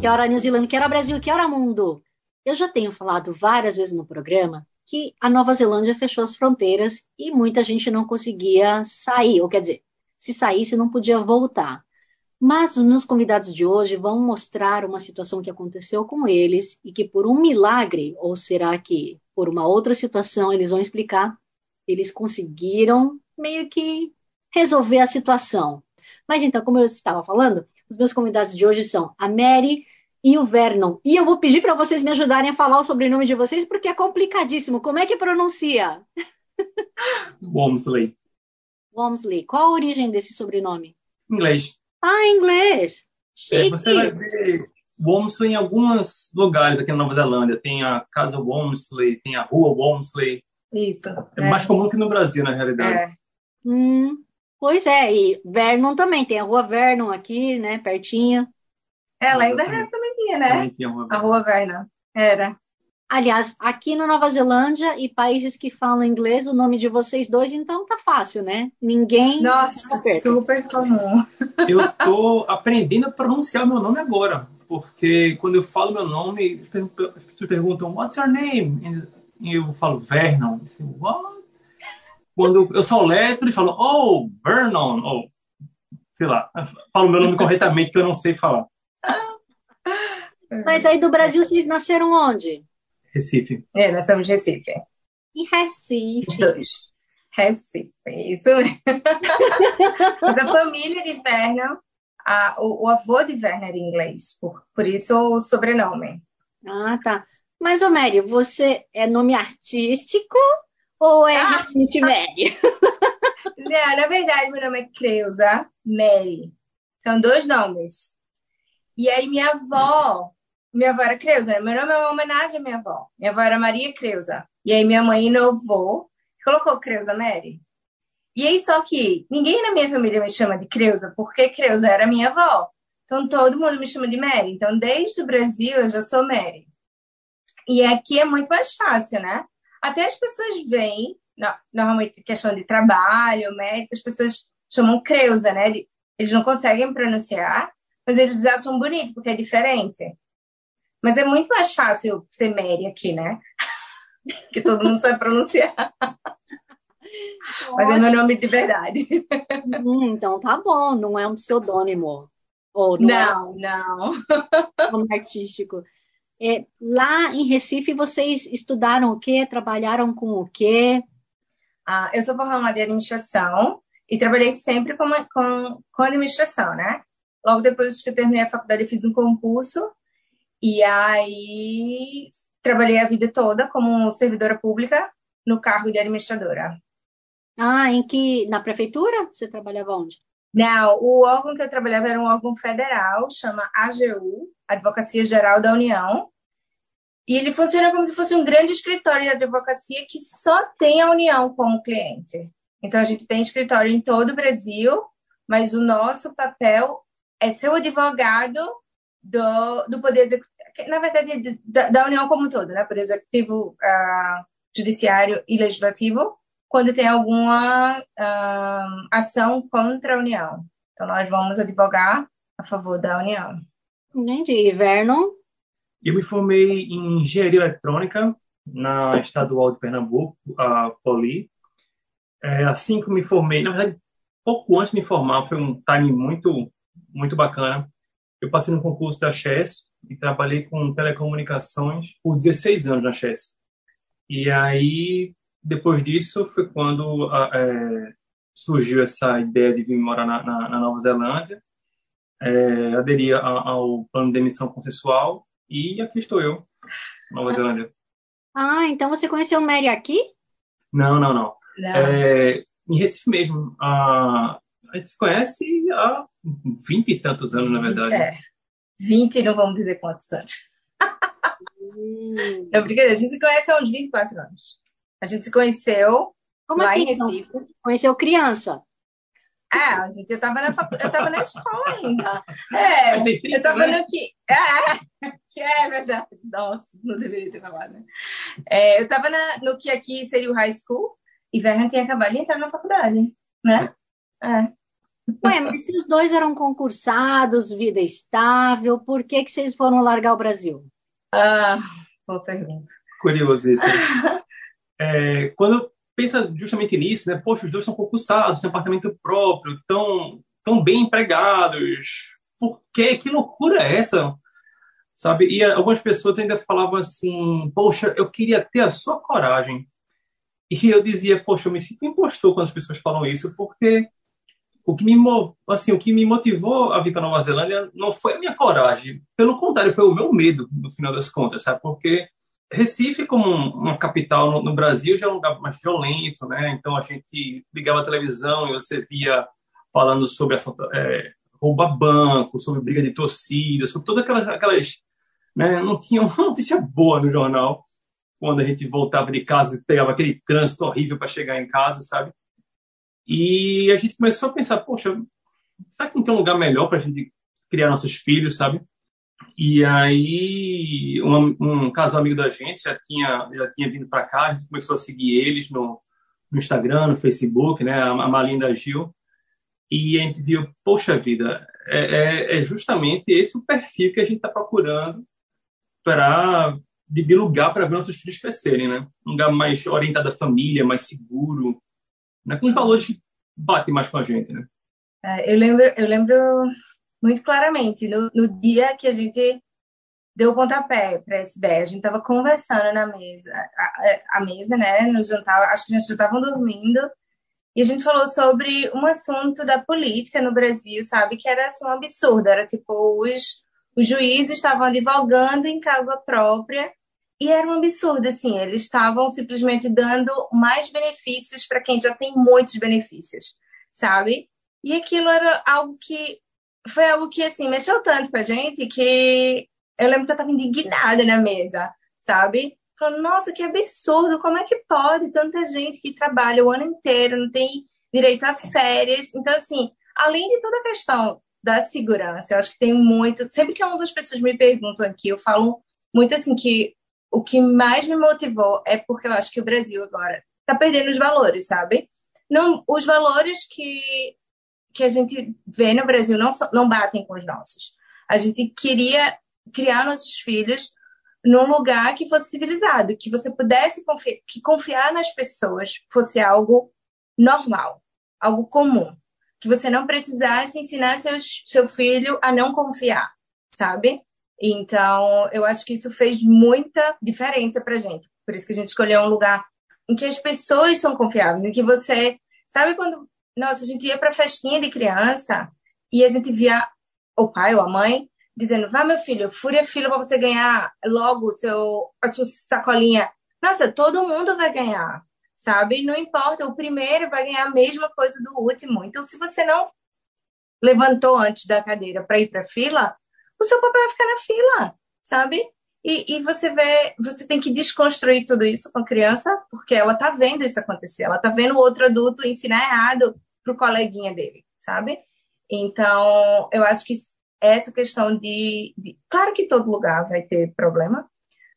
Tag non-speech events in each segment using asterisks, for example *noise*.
Que hora New Zealand, que hora Brasil, que hora mundo. Eu já tenho falado várias vezes no programa que a Nova Zelândia fechou as fronteiras e muita gente não conseguia sair, ou quer dizer, se saísse não podia voltar. Mas os meus convidados de hoje vão mostrar uma situação que aconteceu com eles e que por um milagre, ou será que por uma outra situação, eles vão explicar, eles conseguiram meio que resolver a situação. Mas então, como eu estava falando, os meus convidados de hoje são a Mary e o Vernon. E eu vou pedir para vocês me ajudarem a falar o sobrenome de vocês, porque é complicadíssimo. Como é que pronuncia? *laughs* Walmsley. Walmsley. Qual a origem desse sobrenome? Inglês. Ah, inglês. Chique. É, você vai ver Walmsley em alguns lugares aqui na Nova Zelândia. Tem a Casa Walmsley, tem a Rua Walmsley. Isso. É, mais comum que no Brasil, na realidade. É. Hum, pois é, e Vernon também. Tem a Rua Vernon aqui, né, pertinho. É, lá em. Tinha, né? Também tem a Rua Vernon. Era. Aliás, aqui na Nova Zelândia e países que falam inglês, o nome de vocês dois, então tá fácil, né? Ninguém. Nossa, Perfeito. super comum. Eu tô aprendendo a pronunciar meu nome agora, porque quando eu falo meu nome, as pessoas as pessoas perguntam What's your name? E eu falo Vernon. Eu disse, What? Quando eu sou letro, eles falam Oh, Vernon, ou sei lá, falo meu nome corretamente que eu não sei falar. Mas aí do Brasil, vocês nasceram onde? Recife. É, nós somos de Recife. Em Recife. Dois. Recife, isso mesmo. Mas a família de Vernon, a- o, o avô de Vernon era inglês, por, por isso o sobrenome. Ah, tá. Mas, ô Mary, você é nome artístico ou é Ah! realmente Mary? Não, na verdade, meu nome é Creuza Mary. São dois nomes. E aí, minha avó, minha avó era Creuza? Meu nome é uma homenagem à minha avó. Minha avó era Maria Creuza. E aí, minha mãe inovou, colocou Creuza Mary. E aí, só que ninguém na minha família me chama de Creuza, porque Creuza era minha avó. Então, todo mundo me chama de Mary. Então, desde o Brasil, eu já sou Mary. E aqui é muito mais fácil, né? Até as pessoas veem, no- normalmente questão de trabalho, médico, as pessoas chamam Creuza, né? Eles não conseguem pronunciar, mas eles acham bonito, porque é diferente. Mas é muito mais fácil ser Mary aqui, né? *laughs* que todo mundo sabe pronunciar. Mas é meu nome de verdade. *laughs* Hum, então tá bom, não é um pseudônimo. Ou não, Não, não. é *laughs* um nome artístico. É, lá em Recife, vocês estudaram o quê? Trabalharam com o quê? Ah, eu sou formada em administração e trabalhei sempre com, com, com administração, né? Logo depois que eu terminei a faculdade, eu fiz um concurso e aí trabalhei a vida toda como servidora pública no cargo de administradora. Ah, em que? Na prefeitura? Você trabalhava onde? Não, o órgão que eu trabalhava era um órgão federal, chama AGU, Advocacia Geral da União. E ele funciona como se fosse um grande escritório de advocacia que só tem a União como cliente. Então, a gente tem escritório em todo o Brasil, mas o nosso papel é ser o advogado do, do Poder Executivo, na verdade, de- da, da União como um todo, né? Poder Executivo, ah, Judiciário e Legislativo, quando tem alguma ah, ação contra a União. Então, nós vamos advogar a favor da União. Entendi. E Vernon? Eu me formei em engenharia eletrônica na Estadual de Pernambuco, a Poli. É, assim que me formei, na verdade, pouco antes de me formar, foi um timing muito, muito bacana. Eu passei no concurso da Chess e trabalhei com telecomunicações por 16 anos na Chess. E aí, depois disso, foi quando é, surgiu essa ideia de vir morar na, na- na Nova Zelândia. É, aderi a- ao plano de emissão consensual e aqui estou eu, Nova Zelândia. Ah, então você conheceu Mary aqui? Não, não, não. Não. É, em Recife mesmo. A, a gente se conhece há vinte e tantos anos, na verdade. É. 20, não vamos dizer quantos anos. Hum. Não, brincadeira, a gente se conhece há uns 24 anos. A gente se conheceu Como lá assim, em Recife. Então? Conheceu criança? Ah, gente, eu tava na, eu tava na escola ainda. *laughs* É, eu tava no que. É, que *laughs* é verdade. Nossa, não deveria ter falado, né? É, eu tava na, no que aqui seria o high school e Vernon tinha acabado de entrar na faculdade, né? É. Ué, mas se os dois eram concursados, vida estável, por que, que vocês foram largar o Brasil? Ah, boa pergunta. Curioso isso. Né? é, quando pensa justamente nisso, né? Poxa, os dois são concursados, têm apartamento próprio, tão, tão bem empregados. Por quê? Que loucura é essa? Sabe? E algumas pessoas ainda falavam assim: Poxa, eu queria ter a sua coragem. E eu dizia: Poxa, eu me sinto impostor quando as pessoas falam isso, porque o que me assim o que me motivou a vir para Nova Zelândia não foi a minha coragem pelo contrário foi o meu medo no final das contas sabe porque Recife, como uma capital no, Brasil, já é um lugar mais violento, né? Então a gente ligava a televisão e você via falando sobre essa, é, rouba banco, sobre briga de torcida, sobre todas aquelas, aquelas né? Não tinha uma notícia boa no jornal quando a gente voltava de casa e pegava aquele trânsito horrível para chegar em casa, sabe? E a gente começou a pensar, poxa, será que não tem um lugar melhor para a gente criar nossos filhos, sabe? E aí, um, um casal amigo da gente já tinha, já tinha vindo para cá, a gente começou a seguir eles no, no Instagram, no Facebook, né, a, Malinda Gil, e a gente viu, poxa vida, é, é, é justamente esse o perfil que a gente está procurando para de lugar para ver nossos filhos crescerem, né? Um lugar mais orientado à família, mais seguro, né? com os valores que batem mais com a gente, né? É, eu lembro, eu lembro muito claramente, no, no dia que a gente deu o pontapé para essa ideia. A gente estava conversando na mesa, a, a, mesa, né, no jantar, as crianças já estavam dormindo, e a gente falou sobre um assunto da política no Brasil, sabe, que era assim, um absurdo, era tipo, os, os juízes estavam advogando em causa própria, e era um absurdo, assim, eles estavam simplesmente dando mais benefícios para quem já tem muitos benefícios, sabe? E aquilo era algo que foi algo que, assim, mexeu tanto pra gente que eu lembro que eu tava indignada na mesa, sabe? Falando, nossa, que absurdo, como é que pode tanta gente que trabalha o ano inteiro, não tem direito a férias. Então, assim, além de toda a questão da segurança, eu acho que tem muito. Sempre que uma das pessoas me perguntam aqui, eu falo muito assim que o que mais me motivou é porque eu acho que o Brasil agora tá perdendo os valores, sabe? Não, os valores que que a gente vê no Brasil não, não batem com os nossos. A gente queria criar nossos filhos num lugar que fosse civilizado, que você pudesse confiar, que confiar nas pessoas fosse algo normal, algo comum, que você não precisasse ensinar seu, seu filho a não confiar, sabe? Então, eu acho que isso fez muita diferença pra gente. Por isso que a gente escolheu um lugar em que as pessoas são confiáveis, em que você, sabe quando nossa, a gente ia para festinha de criança e a gente via o pai ou a mãe dizendo: "Vá, meu filho, fure a fila para você ganhar logo seu a sua sacolinha". Nossa, todo mundo vai ganhar, sabe? Não importa, o primeiro vai ganhar a mesma coisa do último. Então, se você não levantou antes da cadeira para ir para a fila, o seu papel vai ficar na fila, sabe? E, e, você vê, você tem que desconstruir tudo isso com a criança, porque ela tá vendo isso acontecer, ela tá vendo o outro adulto ensinar errado pro coleguinha dele, sabe? Então, eu acho que essa questão de, de, Claro que todo lugar vai ter problema,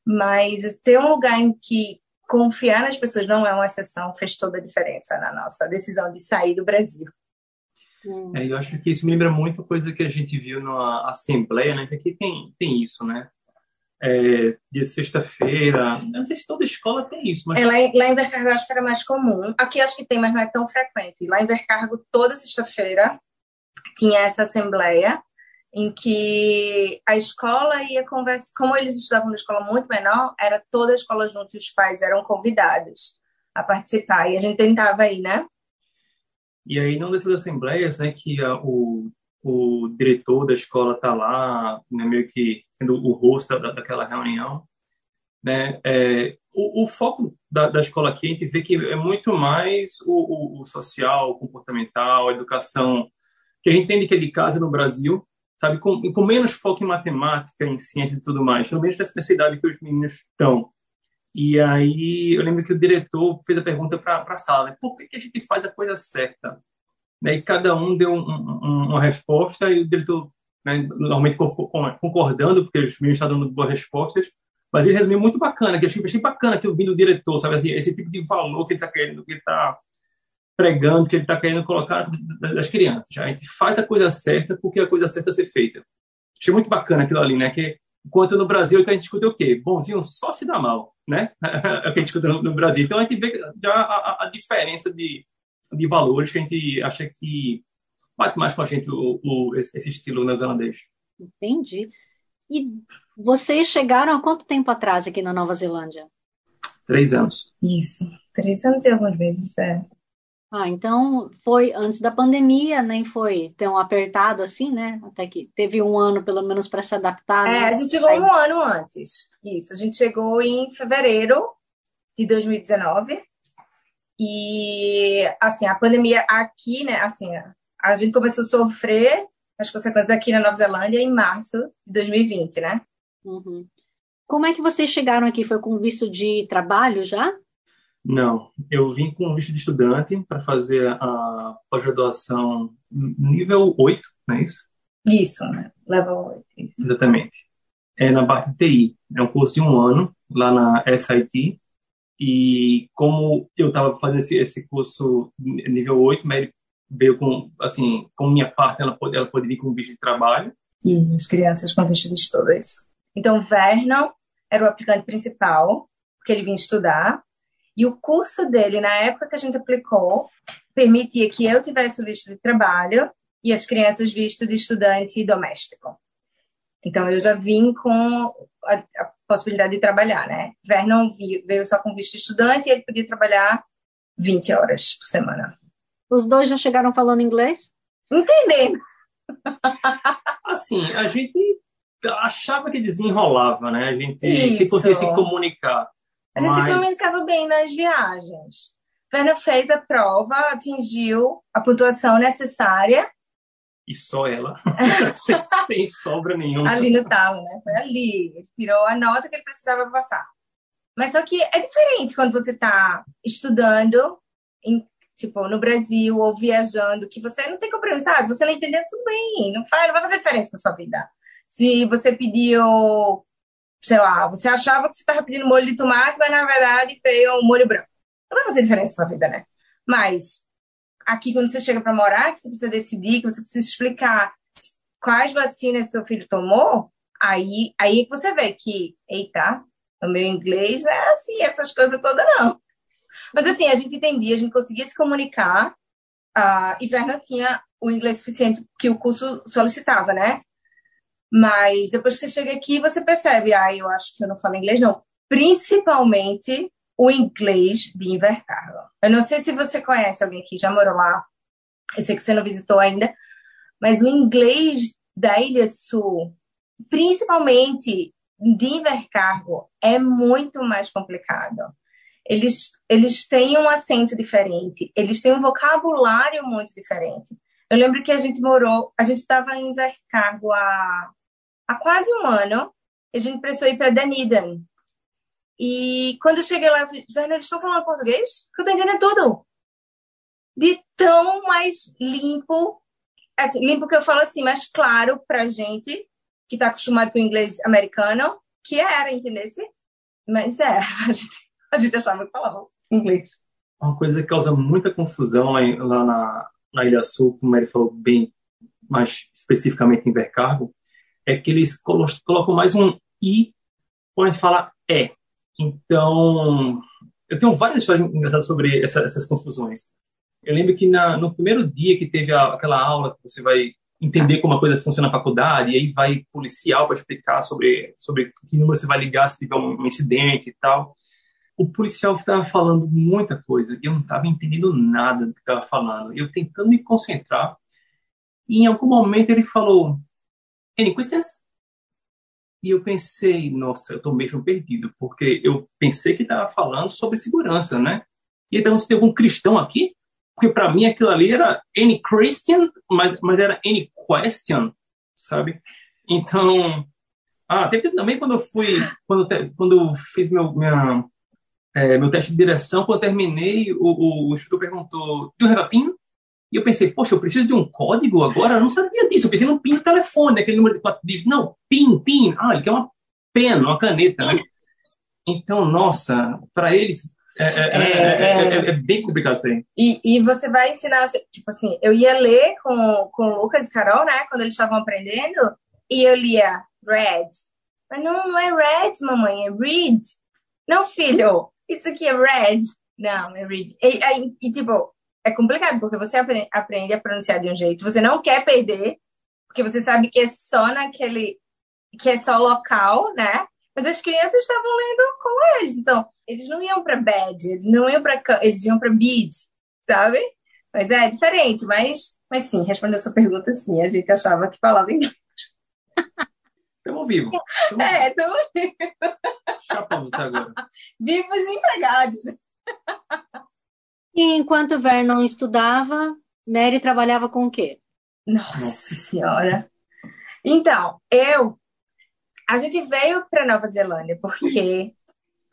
mas ter um lugar em que confiar nas pessoas não é uma exceção fez toda a diferença na nossa decisão de sair do Brasil. É, eu acho que isso me lembra muito coisa que a gente viu na Assembleia, né? Que aqui tem, tem isso, né? é, de sexta-feira. Não sei se toda escola tem isso, mas. É, lá, em, lá em Vercargo eu acho que era mais comum. Aqui acho que tem, mas não é tão frequente. Lá em Vercargo, toda sexta-feira, tinha essa assembleia em que a escola ia conversar. Como eles estudavam numa escola muito menor, era toda a escola junto e os pais eram convidados a participar. E a gente tentava ir, né? E aí, numa dessas assembleias, né, que a, o o diretor da escola está lá, né, meio que sendo o rosto da, daquela reunião. Né? É, o, o, foco da, da, escola aqui, a gente vê que é muito mais o, o, o social, o comportamental, a educação que a gente tem é de casa no Brasil, sabe, com, com menos foco em matemática, em ciências e tudo mais, pelo menos nessa idade que os meninos estão. E aí eu lembro que o diretor fez a pergunta para a sala, né? por que, que, a gente faz a coisa certa? Né? E cada um deu um, um, uma resposta e o diretor, né, normalmente concordando, porque os meninos estavam dando boas respostas, mas ele resumiu muito bacana, que eu achei, bacana que eu vi do diretor, sabe, assim, esse tipo de valor que ele está querendo, que ele está pregando, que ele está querendo colocar das crianças. A gente faz a coisa certa porque a coisa certa é ser feita. Achei muito bacana aquilo ali, né? Que enquanto no Brasil a gente escuta o quê? Bonzinho só se dá mal, né? *laughs* é o que a gente escuta no, Brasil. Então a gente vê já a, a, diferença de, de valores que a gente acha que bate mais com a gente o, o esse, esse estilo neozelandês. Entendi. E vocês chegaram há quanto tempo atrás aqui na Nova Zelândia? Três anos. Isso, três anos e algumas vezes, é. Ah, então foi antes da pandemia, nem foi tão apertado assim, né? Até que teve um ano pelo menos para se adaptar. É, né? a gente chegou um ano antes. Isso, a gente chegou em fevereiro de 2019. E assim, a pandemia aqui, né, assim, a gente começou a sofrer as consequências aqui na Nova Zelândia em março de 2020, né? Uhum. Como é que vocês chegaram aqui? Foi com visto de trabalho já? Não, eu vim com visto de estudante para fazer a pós-graduação nível 8, não é isso? Isso, né? Level 8. Isso. Exatamente. É na parte de TI. É um curso de um ano, lá na SIT. E como eu estava fazendo esse, esse curso nível 8, Mary veio com, assim, com minha parte, ela pode, ela pode vir com visto de trabalho. E as crianças com visto de estudo, é isso. Então, Vernon era o aplicante principal, porque ele vinha estudar. E o curso dele, na época que a gente aplicou, permitia que eu tivesse o visto de trabalho e as crianças visto de estudante doméstico. Então, eu já vim com a, a possibilidade de trabalhar, né? Vernon veio só com visto de estudante e ele podia trabalhar 20 horas por semana. Os dois já chegaram falando inglês? Entendendo. *laughs* Assim, a gente achava que desenrolava, né? A gente Isso. se conseguia se comunicar. A gente Mas... se comunicava bem nas viagens. Werner fez a prova, atingiu a pontuação necessária. E só ela, *laughs* *laughs* sem, sem, sobra nenhuma. Ali no talo, né? Foi ali. Ele tirou a nota que ele precisava passar. Mas só que é diferente quando você está estudando, em, tipo, no Brasil ou viajando, que você não tem compreensão. Ah, se você não entender, tudo bem. Não, faz, não vai fazer diferença na sua vida. Se você pediu sei lá, você achava que você estava pedindo molho de tomate, mas na verdade veio um molho branco. Não vai fazer diferença na sua vida, né? Mas aqui, quando você chega para morar, que você precisa decidir, que você precisa explicar quais vacinas seu filho tomou, aí, aí é que você vê que, eita, o meu inglês é assim, essas coisas todas não. Mas assim, a gente entendia, a gente conseguia se comunicar, uh, e Verna tinha o inglês suficiente que o curso solicitava, né? Mas depois que você chega aqui, você percebe, ah, eu acho que eu não falo inglês, não. Principalmente o inglês de Invercargo. Eu não sei se você conhece alguém que já morou lá. Eu sei que você não visitou ainda. Mas o inglês da Ilha Sul, principalmente de Invercargo, é muito mais complicado. Eles, eles têm um acento diferente, eles têm um vocabulário muito diferente. Eu lembro que a gente morou, a gente estava em Invercargo há há quase um ano, a gente precisou ir para Dunedin. E quando eu cheguei lá, eu falei, eles estão falando português? Eu estou entendendo tudo. De tão mais limpo, assim, limpo que eu falo assim, mais claro pra gente, que está acostumado com o inglês americano, que era, entendesse? Mas é, *laughs* a gente, a gente achava que falava inglês. Uma coisa que causa muita confusão lá, lá na, na Ilha Sul, como ele falou bem mais especificamente em Vercargo, é que eles colocam mais um i quando fala é. Então, eu tenho várias histórias engraçadas sobre essa, essas confusões. Eu lembro que na, no primeiro dia que teve a, aquela aula que você vai entender como a coisa funciona na faculdade, e aí vai policial para explicar sobre, sobre que número você vai ligar se tiver um, um incidente e tal. O policial estava falando muita coisa e eu não estava entendendo nada do que estava falando. Eu tentando me concentrar, e em algum momento ele falou: Any questions? E eu pensei, nossa, eu estou mesmo perdido, porque eu pensei que estava falando sobre segurança, né? E perguntou se tem algum cristão aqui, porque para mim aquilo ali era any Christian, mas, mas era any question. sabe? Então, ah, teve também quando eu fui, quando, quando eu fiz meu, minha, é, meu teste de direção, quando eu terminei, o, o, o perguntou, do repapinho? E eu pensei, poxa, eu preciso de um código agora? Eu não sabia disso. Eu pensei num PIN do telefone, aquele número de quatro dígitos. Não, PIN, PIN. Ah, ele quer uma pena, uma caneta, né? Então, nossa, para eles é, é, é, é, bem complicado isso aí. E, e você vai ensinar, tipo assim, eu ia ler com, com o Lucas e Carol, né, quando eles estavam aprendendo, e eu lia red. Mas não, é red, mamãe, é read. Não, filho, isso aqui é red. Não, é read. E, e tipo, é complicado, porque você aprende, a pronunciar de um jeito, você não quer perder, porque você sabe que é só naquele, que é só local, né? Mas as crianças estavam lendo com eles, então eles não iam para bed, eles não iam para eles iam para bid, sabe? Mas é diferente, mas mas sim, respondendo a sua pergunta, sim, a gente achava que falava inglês. Estamos ao vivo. Tamo *laughs* é, estamos vivos. Chapamos até agora. *laughs* Vivos empregados. E enquanto Vernon estudava, Mary trabalhava com o quê? Nossa Senhora. Então, eu. A gente veio para Nova Zelândia porque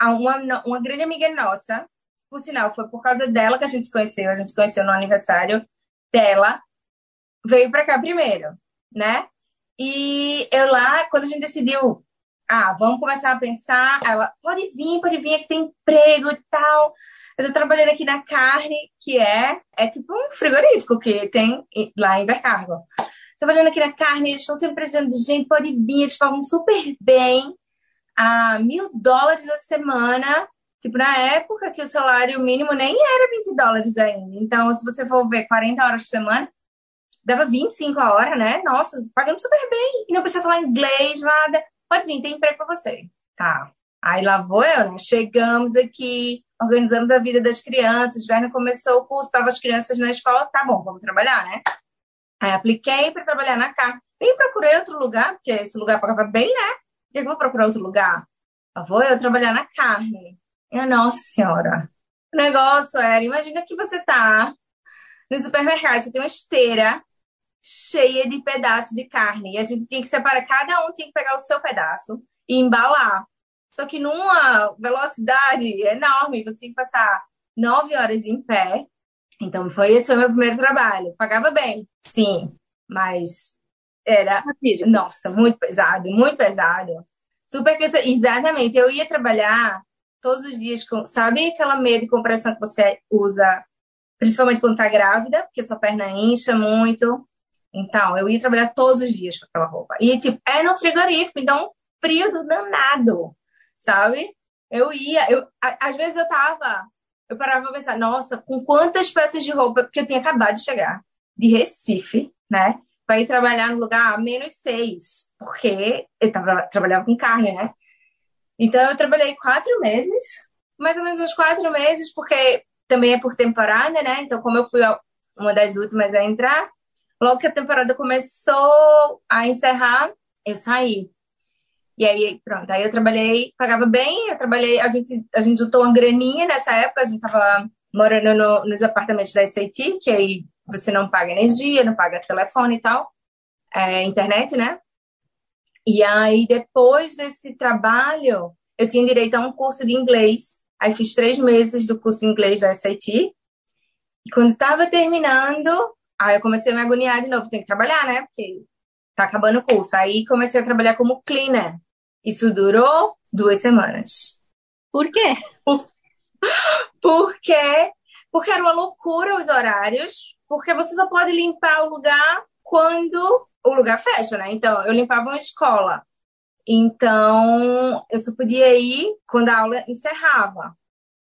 uma, uma grande amiga nossa, por sinal, foi por causa dela que a gente se conheceu, a gente se conheceu no aniversário dela, veio para cá primeiro, né? E eu lá, quando a gente decidiu, ah, vamos começar a pensar, ela, pode vir, pode vir, aqui tem emprego e tal. Eu tô trabalhando aqui na carne, que é, é tipo um frigorífico que tem lá em Bercargo. Trabalhando aqui na carne, eles estão sempre precisando de gente, pode vir, eles pagam super bem, a mil dólares a semana. Tipo, na época que o salário mínimo nem era 20 dólares ainda. Então, se você for ver 40 horas por semana, dava 25 a hora, né? Nossa, pagando super bem. E não precisa falar inglês, nada. Pode vir, tem emprego para você. Tá. Aí lá vou eu, né? Chegamos aqui, organizamos a vida das crianças. Verno começou o curso, estavam as crianças na escola. Tá bom, vamos trabalhar, né? Aí apliquei para trabalhar na carne. Nem procurei outro lugar, porque esse lugar pagava bem, né? Por que eu vou procurar outro lugar? Eu vou eu trabalhar na carne. Eu, nossa senhora. O negócio era, imagina que você tá no supermercado, você tem uma esteira cheia de pedaços de carne. E a gente tinha que separar, cada um tinha que pegar o seu pedaço e embalar. Só que numa velocidade enorme, você tinha que passar nove horas em pé. Então, foi esse foi meu primeiro trabalho. Pagava bem, sim, mas era, nossa, muito pesado, muito pesado. Super exatamente. Eu ia trabalhar todos os dias com, sabe aquela meia de compressão que você usa, principalmente quando tá grávida, porque sua perna incha muito. Então, eu ia trabalhar todos os dias com aquela roupa. E, tipo, é no frigorífico, então, frio do danado, sabe? Eu ia, eu, às vezes eu tava, eu parava pra pensar, nossa, com quantas peças de roupa, porque eu tinha acabado de chegar de Recife, né? Para ir trabalhar no lugar a menos seis, porque eu tava, trabalhava com carne, né? Então, eu trabalhei quatro meses, mais ou menos uns quatro meses, porque também é por temporada, né? Então, como eu fui uma das últimas a entrar, Logo que a temporada começou a encerrar, eu saí. E aí, pronto, aí eu trabalhei, pagava bem, eu trabalhei, a gente, a gente juntou uma graninha nessa época, a gente tava morando no, nos apartamentos da SAT, que aí você não paga energia, não paga telefone e tal, é, internet, né? E aí, depois desse trabalho, eu tinha direito a um curso de inglês. Aí fiz três meses do curso de inglês da SAT. E quando estava terminando, Aí eu comecei a me agoniar de novo, tem que trabalhar, né? Porque tá acabando o curso. Aí comecei a trabalhar como cleaner. Isso durou duas semanas. Por quê? Por... Porque, porque era uma loucura os horários, porque você só pode limpar o lugar quando o lugar fecha, né? Então, eu limpava uma escola. Então, eu só podia ir quando a aula encerrava.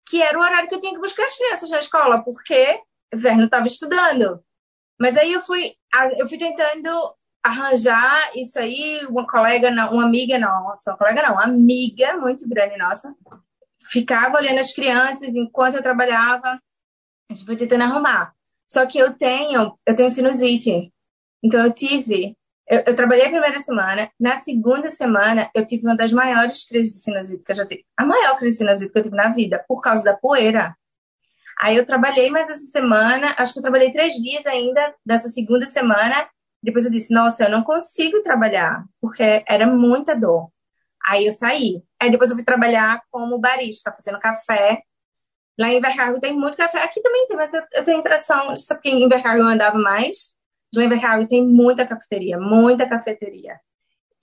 Que era o horário que eu tinha que buscar as crianças na escola, porque o Verno estava estudando. Mas aí eu fui, eu fui tentando arranjar isso aí, uma colega, uma amiga nossa, uma colega não, uma amiga muito grande nossa, ficava olhando as crianças enquanto eu trabalhava, a gente foi tentando arrumar. Só que eu tenho, eu tenho sinusite. Então eu tive, eu, eu, trabalhei a primeira semana, na segunda semana eu tive uma das maiores crises de sinusite que eu já tive, a maior crise de sinusite que eu tive na vida, por causa da poeira. Aí eu trabalhei mais essa semana, acho que eu trabalhei três dias ainda dessa segunda semana, Depois eu disse, nossa, eu não consigo trabalhar, porque era muita dor. Aí eu saí. Aí depois eu fui trabalhar como barista, fazendo café. Lá em Invercargo tem muito café. Aqui também tem, mas eu, eu tenho a impressão, só que em Invercargo eu andava mais. Lá em Invercargo tem muita cafeteria, muita cafeteria.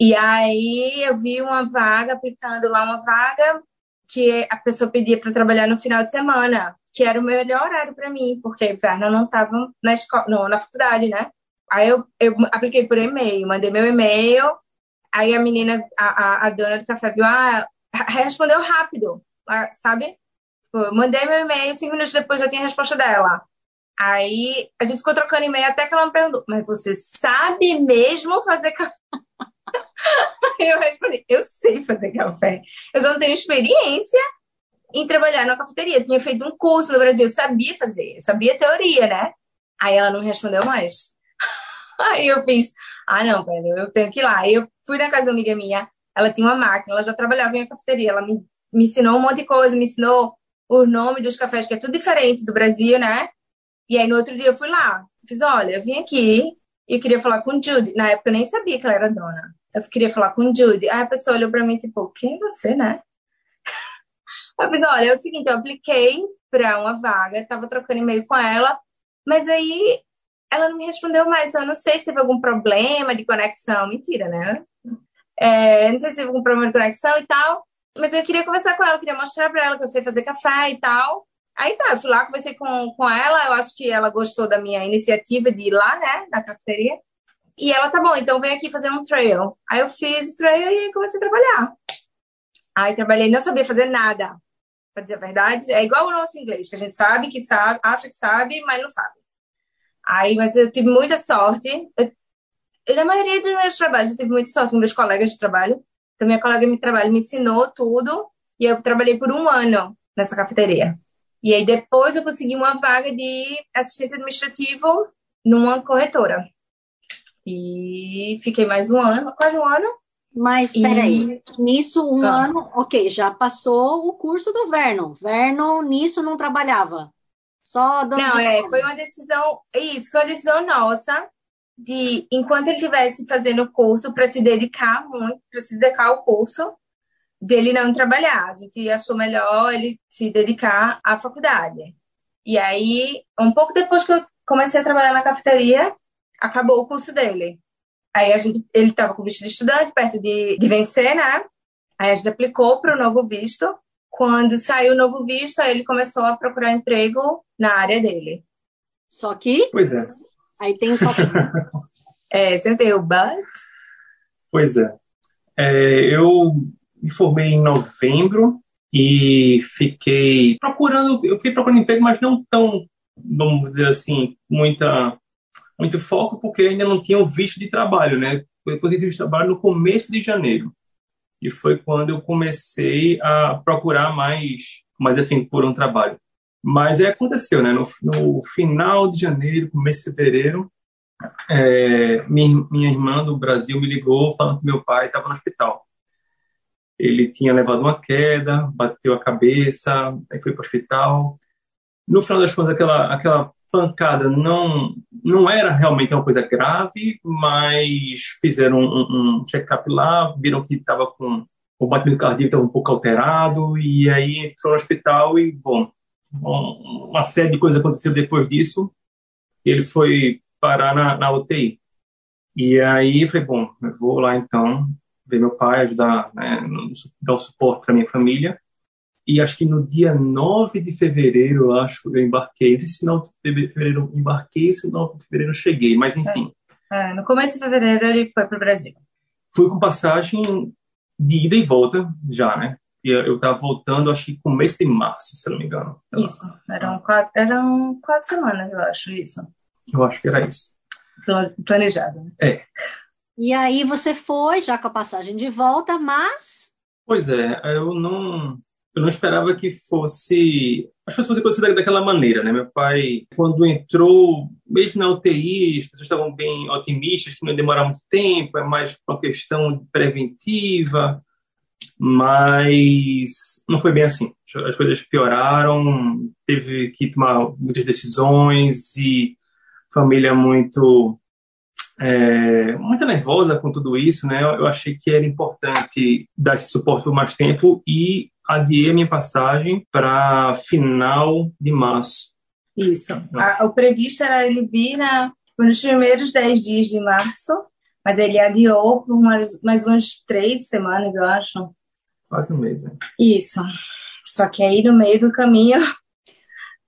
E aí eu vi uma vaga, aplicando lá uma vaga que a pessoa pedia para trabalhar no final de semana, que era o melhor horário para mim, porque inverno não estava na escola, não, na faculdade, né? Aí eu, eu apliquei por e-mail, mandei meu e-mail, aí a menina, a, a, a dona do café viu, ah, *laughs* respondeu rápido, sabe? Eu mandei meu e-mail, cinco minutos depois já tinha a resposta dela. Aí a gente ficou trocando e-mail até que ela me perguntou, mas você sabe mesmo fazer café? Eu respondi, eu sei fazer café. Eu só não tenho experiência em trabalhar na cafeteria. Eu tinha feito um curso no Brasil, sabia fazer, sabia teoria, né? Aí ela não me respondeu mais. *laughs* Aí eu fiz, ah, não, velho, eu tenho que ir lá. Aí eu fui na casa de uma amiga minha, ela tinha uma máquina, ela já trabalhava em uma cafeteria, ela me, me ensinou um monte de coisa, me ensinou o nome dos cafés, que é tudo diferente do Brasil, né? E aí no outro dia eu fui lá, fiz, olha, eu vim aqui e eu queria falar com Judy. Na época eu nem sabia que ela era dona. Eu queria falar com Judy. Aí a pessoa olhou pra mim, tipo, quem é você, né? Eu fiz, olha, é o seguinte, eu apliquei para uma vaga, tava trocando e-mail com ela, mas aí ela não me respondeu mais. Eu não sei se teve algum problema de conexão. Mentira, né? É, não sei se teve algum problema de conexão e tal. Mas eu queria conversar com ela, queria mostrar para ela que eu sei fazer café e tal. Aí tá, eu fui lá, conversei com, com ela. Eu acho que ela gostou da minha iniciativa de ir lá, né, na cafeteria. E ela, tá bom, então vem aqui fazer um trail. Aí eu fiz o trail e comecei a trabalhar. Aí trabalhei, não sabia fazer nada, pra dizer a verdade. É igual o nosso inglês, que a gente sabe que sabe, acha que sabe, mas não sabe. Aí, mas eu tive muita sorte. Eu, na maioria dos meus trabalhos, eu tive muita sorte com meus colegas de trabalho. Então, minha colega de trabalho me ensinou tudo e eu trabalhei por um ano nessa cafeteria. E aí, depois, eu consegui uma vaga de assistente administrativo numa corretora. E fiquei mais um ano, quase um ano. Mas peraí, e... nisso um ah. ano, ok, já passou o curso do Vernon. Vernon nisso não trabalhava. Só Não, de... é, foi uma decisão, isso, foi uma decisão nossa de, enquanto ele estivesse fazendo o curso, para se dedicar muito, para se dedicar ao curso, dele não trabalhar. A gente achou melhor ele se dedicar à faculdade. E aí, um pouco depois que eu comecei a trabalhar na cafeteria, acabou o curso dele. Aí a gente, ele estava com visto de estudante, perto de, de vencer, né? Aí a gente aplicou para o novo visto. Quando saiu o novo visto, aí ele começou a procurar emprego na área dele. Só que. Pois é. Aí tem o só que. *laughs* é, você tem o but? Pois é. é. Eu me formei em novembro e fiquei procurando. Eu fui procurando emprego, mas não tão, vamos dizer assim, muita muito foco porque ainda não tinham visto de trabalho, né? Eu consegui de trabalho no começo de janeiro. E foi quando eu comecei a procurar mais, mais enfim, por um trabalho. Mas é aconteceu, né? No, no final de janeiro, começo de fevereiro, é, minha, minha irmã do Brasil me ligou falando que meu pai estava no hospital. Ele tinha levado uma queda, bateu a cabeça, aí foi para o hospital. No final das contas, aquela, aquela pancada não não era realmente uma coisa grave, mas fizeram um, um check-up lá, viram que estava com o batimento cardíaco um pouco alterado e aí entrou no hospital e bom uma série de coisas aconteceu depois disso ele foi parar na, na UTI e aí eu falei bom eu vou lá então ver meu pai ajudar né, dar um suporte para minha família e acho que no dia 9 de fevereiro, acho que eu embarquei. Não sei se não de fevereiro eu embarquei, se não de fevereiro eu cheguei, mas enfim. É, é, no começo de fevereiro ele foi para o Brasil. Fui com passagem de ida e volta já, né? E eu estava voltando, acho que começo de março, se não me engano. Isso, eram quatro, eram quatro semanas, eu acho, isso. Eu acho que era isso. Planejado. Né? É. E aí você foi, já com a passagem de volta, mas... Pois é, eu não eu não esperava que fosse. Acho que fosse acontecer daquela maneira, né? Meu pai, quando entrou, mesmo na UTI, as pessoas estavam bem otimistas que não ia demorar muito tempo, é mais uma questão preventiva, mas não foi bem assim. As coisas pioraram, teve que tomar muitas decisões e família muito é, muito nervosa com tudo isso, né? Eu, achei que era importante dar esse suporte por mais tempo e adiei a minha passagem para final de março. Isso. A, o previsto era ele vir na, nos primeiros 10 dias de março, mas ele adiou por mais, mais umas três semanas, eu acho. Quase um mês, né? Isso. Só que aí no meio do caminho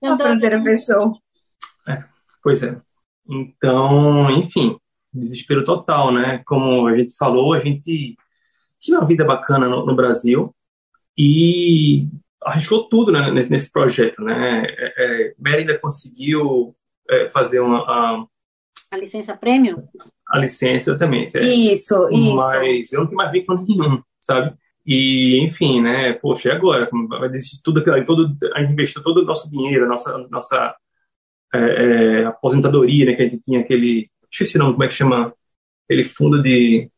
a fronteira fechou. É, pois é. Então, enfim, desespero total, né? Como a gente falou, a gente tinha uma vida bacana no, no Brasil e arriscou tudo né, nesse, nesse, projeto, né? É, é, Mérida conseguiu é, fazer uma a, a, licença prêmio. A licença, exatamente. É. Isso, isso. Mas eu não tenho mais vínculo nenhum, sabe? E, enfim, né? Poxa, e agora? Vai desistir tudo aquilo todo, a gente investiu todo o nosso dinheiro, a nossa, nossa é, é, aposentadoria, né? Que a gente tinha aquele. Esqueci o nome, como é que chama? Aquele fundo de.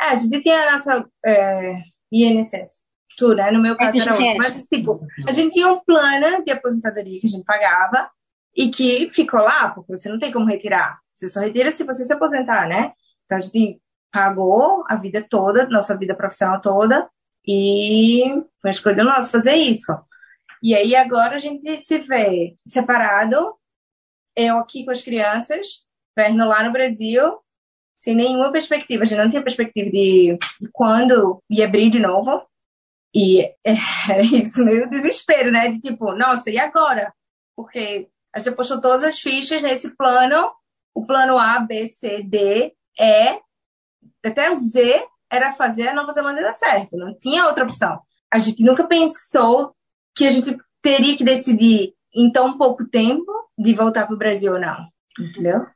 É, a gente tinha a nossa é, INSS. Tu, né? No meu caso era outro. Mas, tipo, a gente tinha um plano de aposentadoria que a gente pagava e que ficou lá, porque você não tem como retirar. Você só retira se você se aposentar, né? Então a gente pagou a vida toda, nossa vida profissional toda, e foi escolha nossa fazer isso. E aí agora a gente se vê separado, eu aqui com as crianças, Verno lá no Brasil, sem nenhuma perspectiva. A gente não tinha perspectiva de, de quando ia abrir de novo. E *laughs* é, isso meio desespero, né? De tipo, nossa, e agora? Porque a gente postou todas as fichas nesse plano, o plano A, B, C, D, E, até o Z era fazer a Nova Zelândia dar certo, não tinha outra opção. A gente nunca pensou que a gente teria que decidir em tão pouco tempo de voltar para o Brasil ou não, entendeu?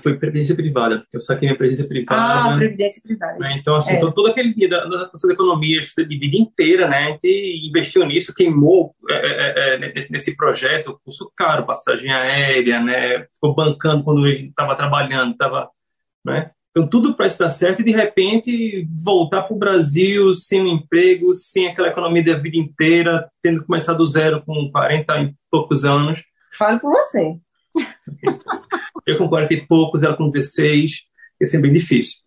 Foi previdência privada. Eu saquei minha previdência privada. Ah, previdência privada. Né? Então, assim, é. todo aquele dia da, da nossa economia de vida inteira, né? A gente investiu nisso, queimou é, é, é, é nesse projeto, custo caro, passagem aérea, né? Ficou bancando quando a gente estava trabalhando, estava, né? Então, tudo para isso dar certo e, de repente, voltar para o Brasil sem um emprego, sem aquela economia da vida inteira, tendo começado do zero com 40 e poucos anos. Fale por você. Eu com 40 e poucos, ela com 16, ia ser bem difícil.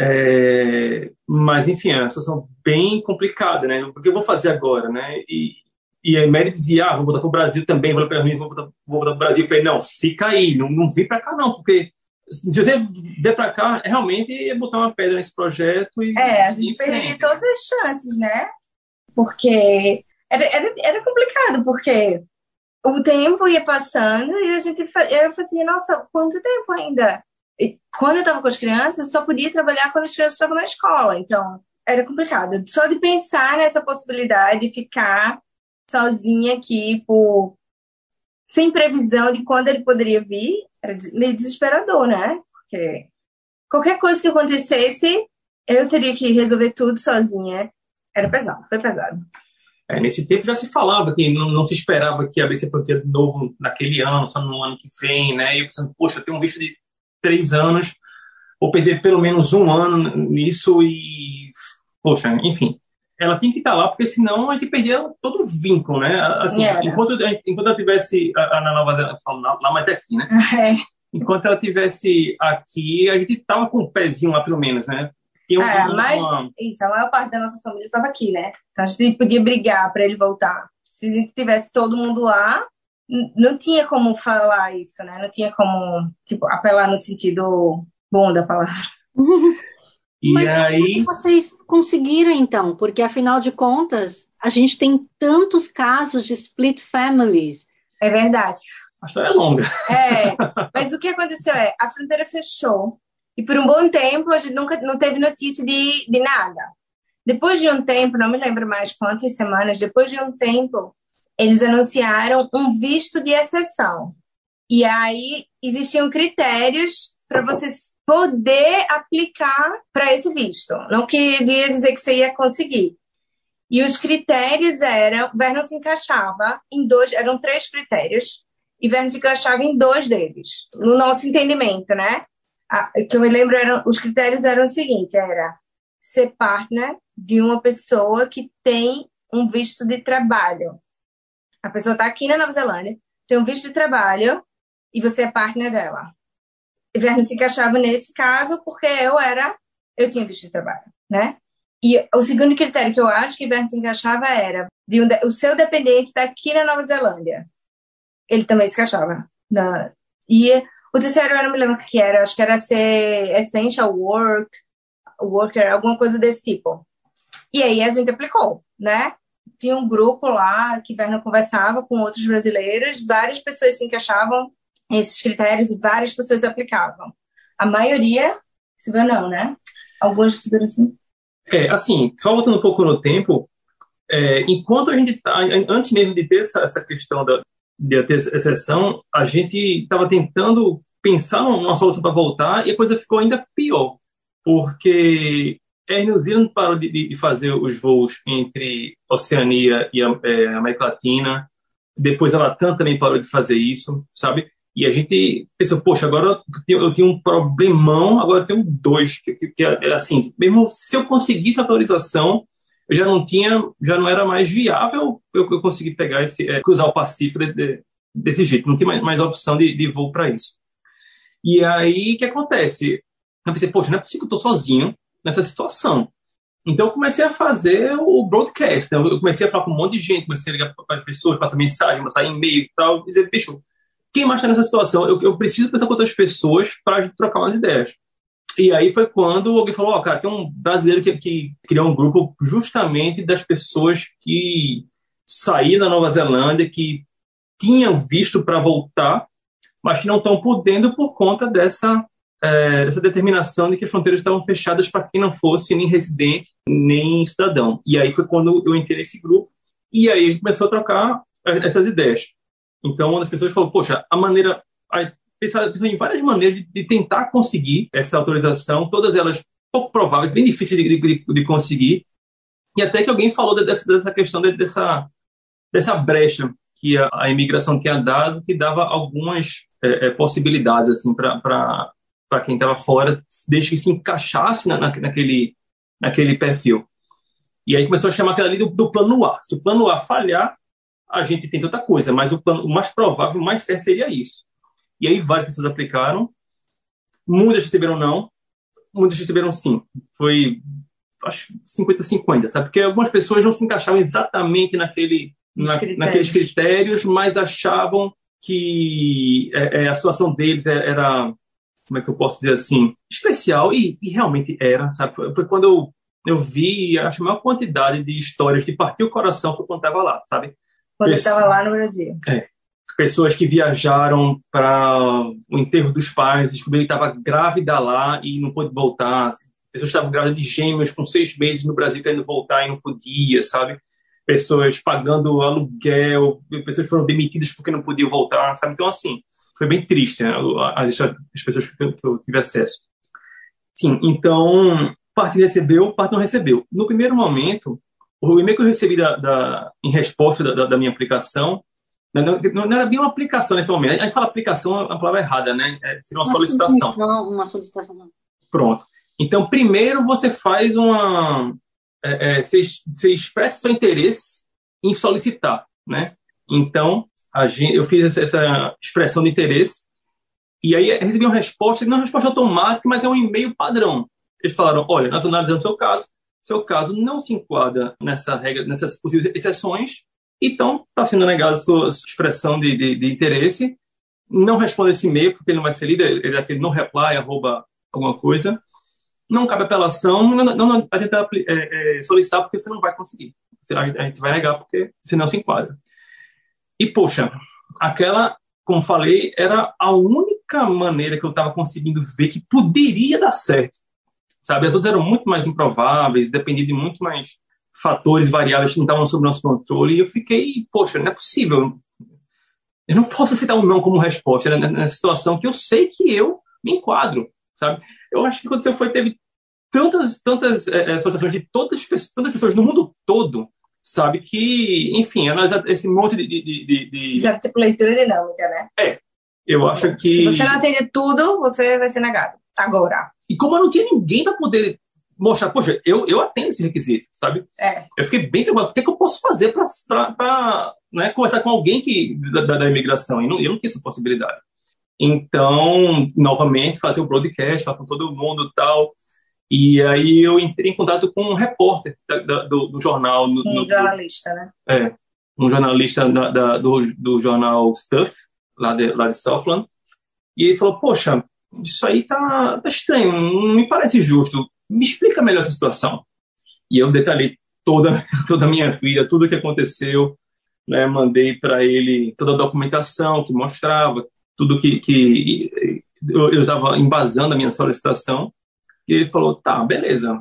É, mas, enfim, é uma situação bem complicada, né? O que eu vou fazer agora, né? E, e a Mary dizia, ah, vou voltar para o Brasil também, vou para vou voltar, vou voltar para o Brasil. Eu falei, não, fica aí, não, não vem para cá não, porque se você vier para cá, realmente é botar uma pedra nesse projeto e. É, a gente perderia todas as chances, né? Porque era, era, era complicado, porque o tempo ia passando e a gente eu fazia, nossa, quanto tempo ainda? E quando eu estava com as crianças, só podia trabalhar quando as crianças estavam na escola, então era complicado. Só de pensar nessa possibilidade de ficar sozinha aqui por sem previsão de quando ele poderia vir, era meio desesperador, né? Porque qualquer coisa que acontecesse, eu teria que resolver tudo sozinha. Era pesado, foi pesado. É, nesse tempo já se falava que não, não se esperava que abrisse a fronteira de novo naquele ano, só no ano que vem, né? E eu pensando, poxa, eu tenho um visto de três anos, vou perder pelo menos um ano nisso e, poxa, enfim. Ela tem que estar lá, porque senão a gente perderia todo o vínculo, né? Assim, yeah. enquanto, enquanto ela tivesse na Nova Zelândia, lá, mas é aqui, né? *laughs* É. Enquanto ela tivesse aqui, a gente tava com o pezinho lá, pelo menos, né? Tinha é, mas, uma... Isso, a maior parte da nossa família estava aqui, né? Então a gente podia brigar para ele voltar. Se a gente tivesse todo mundo lá, não tinha como falar isso, né? Não tinha como, tipo, apelar no sentido bom da palavra. E Mas aí... como vocês conseguiram, então? Porque, afinal de contas, a gente tem tantos casos de split families. É verdade. A história é longa. É, mas o que aconteceu é, a fronteira fechou e por um bom tempo a gente nunca não teve notícia de, de nada. Depois de um tempo, não me lembro mais quantas semanas, depois de um tempo, eles anunciaram um visto de exceção. E aí existiam critérios para você poder aplicar para esse visto. Não queria dizer que você ia conseguir. E os critérios eram, Vernon se encaixava em dois, eram três critérios, e Vernon se encaixava em dois deles, no nosso entendimento, né? Que eu me lembro, eram, os critérios eram o seguinte, era ser partner de uma pessoa que tem um visto de trabalho. A pessoa está aqui na Nova Zelândia, tem um visto de trabalho e você é partner dela. Verno se encaixava nesse caso porque eu era, eu tinha visto de trabalho, né? E o segundo critério que eu acho que Verno se encaixava era de um, o seu dependente está aqui na Nova Zelândia. Ele também se encaixava. Na, e o terceiro eu não me lembro o que era, acho que era ser essential work, worker, alguma coisa desse tipo. E aí a gente aplicou, né? Tinha um grupo lá que Verno conversava com outros brasileiros, várias pessoas se encaixavam nesses critérios e várias pessoas aplicavam. A maioria recebeu não, né? Algumas receberam sim. É, assim, só voltando um pouco no tempo, é, enquanto a gente tá, antes mesmo de ter essa, essa questão da, de ter exceção, a gente estava tentando pensar numa solução para voltar e a coisa ficou ainda pior, porque Air New Zealand parou de, de, fazer os voos entre Oceania e a, é, América Latina, depois a Latam também parou de fazer isso, sabe? E a gente pensou, poxa, agora eu tenho um problemão, agora eu tenho dois, que, que, que é assim, mesmo se eu conseguisse a autorização, eu já não tinha, já não era mais viável eu, eu conseguir pegar esse, é, cruzar o Pacífico de, de, desse jeito, não tem mais, mais opção de, de voo para isso. E aí, o que acontece? Eu pensei, poxa, não é possível que eu estou sozinho nessa situação. Então, eu comecei a fazer o broadcast. Né? Eu comecei a falar com um monte de gente, comecei a ligar para as pessoas, passar mensagem, passar e-mail e tal, e dizer, bicho, quem mais está nessa situação? Eu, eu, preciso pensar com outras pessoas para trocar umas ideias. E aí foi quando alguém falou, ó, oh, cara, tem um brasileiro que, que criou um grupo justamente das pessoas que saíram da Nova Zelândia, que tinham visto para voltar, mas que não estão podendo por conta dessa, é, dessa determinação de que as fronteiras estavam fechadas para quem não fosse nem residente, nem cidadão. E aí foi quando eu entrei nesse grupo, e aí a gente começou a trocar essas ideias. Então, uma das pessoas falou, poxa, a maneira... Pensar, pensar em várias maneiras de, de, tentar conseguir essa autorização, todas elas pouco prováveis, bem difíceis de, de, de conseguir, e até que alguém falou dessa, dessa questão dessa, dessa brecha que a, a imigração tinha dado, que dava algumas é, é, possibilidades assim para quem estava fora, desde que se encaixasse na, na, naquele, naquele perfil. E aí começou a chamar aquela ali do, do, plano A. Se o plano A falhar, a gente tem outra coisa, mas o, plano, o mais provável, o mais certo seria isso. E aí várias pessoas aplicaram, muitas receberam não, muitas receberam sim. Foi, acho, 50-50, sabe? Porque algumas pessoas não se encaixavam exatamente naquele na, critérios. naqueles critérios, mas achavam que é, é, a situação deles é, era, como é que eu posso dizer assim, especial, e, e realmente era, sabe? Foi, foi, quando eu, eu vi, acho, a maior quantidade de histórias de partir o coração foi quando estava lá, sabe? Quando estava lá no Brasil. É. Pessoas que viajaram para o enterro dos pais, descobriram que estava grávida lá e não pôde voltar. Pessoas estavam grávidas de gêmeos com seis meses no Brasil querendo voltar e não podia, sabe? pessoas pagando aluguel, pessoas foram demitidas porque não podiam voltar, sabe? Então, assim, foi bem triste né? as, as pessoas que eu, que eu tive acesso. Sim, então, parte recebeu, parte não recebeu. No primeiro momento, o e-mail que eu recebi da, da em resposta da, da, minha aplicação, não, não, era bem uma aplicação nesse momento. A gente fala aplicação, é a palavra errada, né? É, seria uma, uma solicitação. Uma solicitação. Pronto. Então, primeiro você faz uma, é, é, você, você expressa seu interesse em solicitar, né? Então, gente, eu fiz essa, essa, expressão de interesse e aí recebi uma resposta, não é uma resposta automática, mas é um e-mail padrão. Eles falaram, olha, nós analisamos o seu caso, seu caso não se enquadra nessa regra, nessas possíveis exceções, então está sendo negada a sua expressão de, de, de, interesse, não responda esse e-mail, porque ele não vai ser lido, ele é aquele não reply, arroba alguma coisa, não cabe apelação, não, não, não vai tentar é, é, solicitar porque você não vai conseguir. A gente vai negar porque senão se enquadra. E, poxa, aquela, como falei, era a única maneira que eu estava conseguindo ver que poderia dar certo. Sabe? As outras eram muito mais improváveis, dependiam de muito mais fatores variáveis que não estavam sob nosso controle. E eu fiquei, poxa, não é possível. Eu não posso aceitar um não como resposta né, nessa situação que eu sei que eu me enquadro sabe? Eu acho que aconteceu foi teve tantas tantas é, associações de todas tantas pessoas no mundo todo, sabe que, enfim, analisar esse monte de, de, de, de... Tipo leitura dinâmica, né? É, eu acho que se você não atender tudo, você vai ser negado. Agora. E como eu não tinha ninguém para poder mostrar, poxa, eu, eu atendo esse requisito, sabe? É. Eu fiquei bem preocupado. O que, é que eu posso fazer para né, conversar com alguém que, da, da imigração? E não, eu não tinha essa possibilidade. Então, novamente, fazer o broadcast, falar com todo mundo e tal. E aí eu entrei em contato com um repórter da, da, do, do, jornal. No, um no, jornalista, né? É, um jornalista da, do, do jornal Stuff, lá de, lá de Southland. E ele falou, poxa, isso aí tá, tá estranho, não me parece justo. Me explica melhor essa situação. E eu detalhei toda, *laughs* toda a minha vida, tudo o que aconteceu. Né, mandei para ele toda a documentação que mostrava tudo que, que eu estava embasando a minha solicitação. E ele falou: tá, beleza,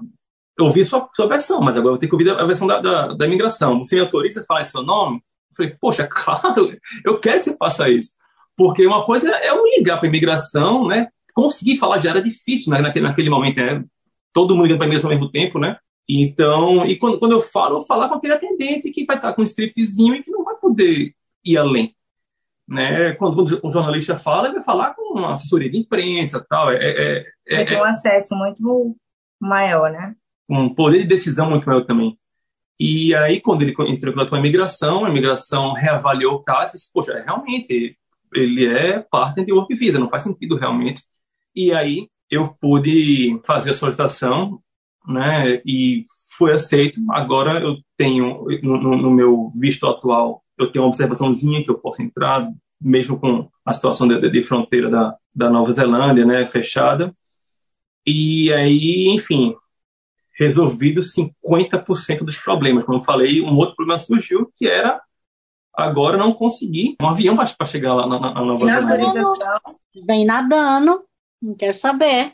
eu ouvi sua, sua versão, mas agora eu ter que ouvir a versão da, da, da imigração. Você me autoriza a falar seu nome? Eu falei: poxa, *laughs* claro, eu quero que você faça isso. Porque uma coisa é eu ligar para a imigração, né? Conseguir falar já era difícil né, naquele, naquele momento, né? Todo mundo ligando para a ao mesmo tempo, né? Então, e quando, quando eu falo, eu falar com aquele atendente que vai estar com um scriptzinho e que não vai poder ir além. Né? Quando, o jornalista fala, ele vai falar com uma assessoria de imprensa tal. É, é, é, tem um acesso muito maior, né? Um poder de decisão muito maior também. E aí, quando ele entrou com a imigração, a imigração reavaliou o caso e disse, poxa, realmente, ele é parte de work visa, não faz sentido realmente. E aí, eu pude fazer a solicitação né? E foi aceito. Agora eu tenho no, no, meu visto atual eu tenho uma observaçãozinha que eu posso entrar, mesmo com a situação de, de fronteira da, da Nova Zelândia, né, fechada. E aí, enfim, resolvido 50% dos problemas. Como eu falei, um outro problema surgiu que era agora não conseguir um avião para chegar lá na, na Nova Zelândia. Vem nadando, não quer saber.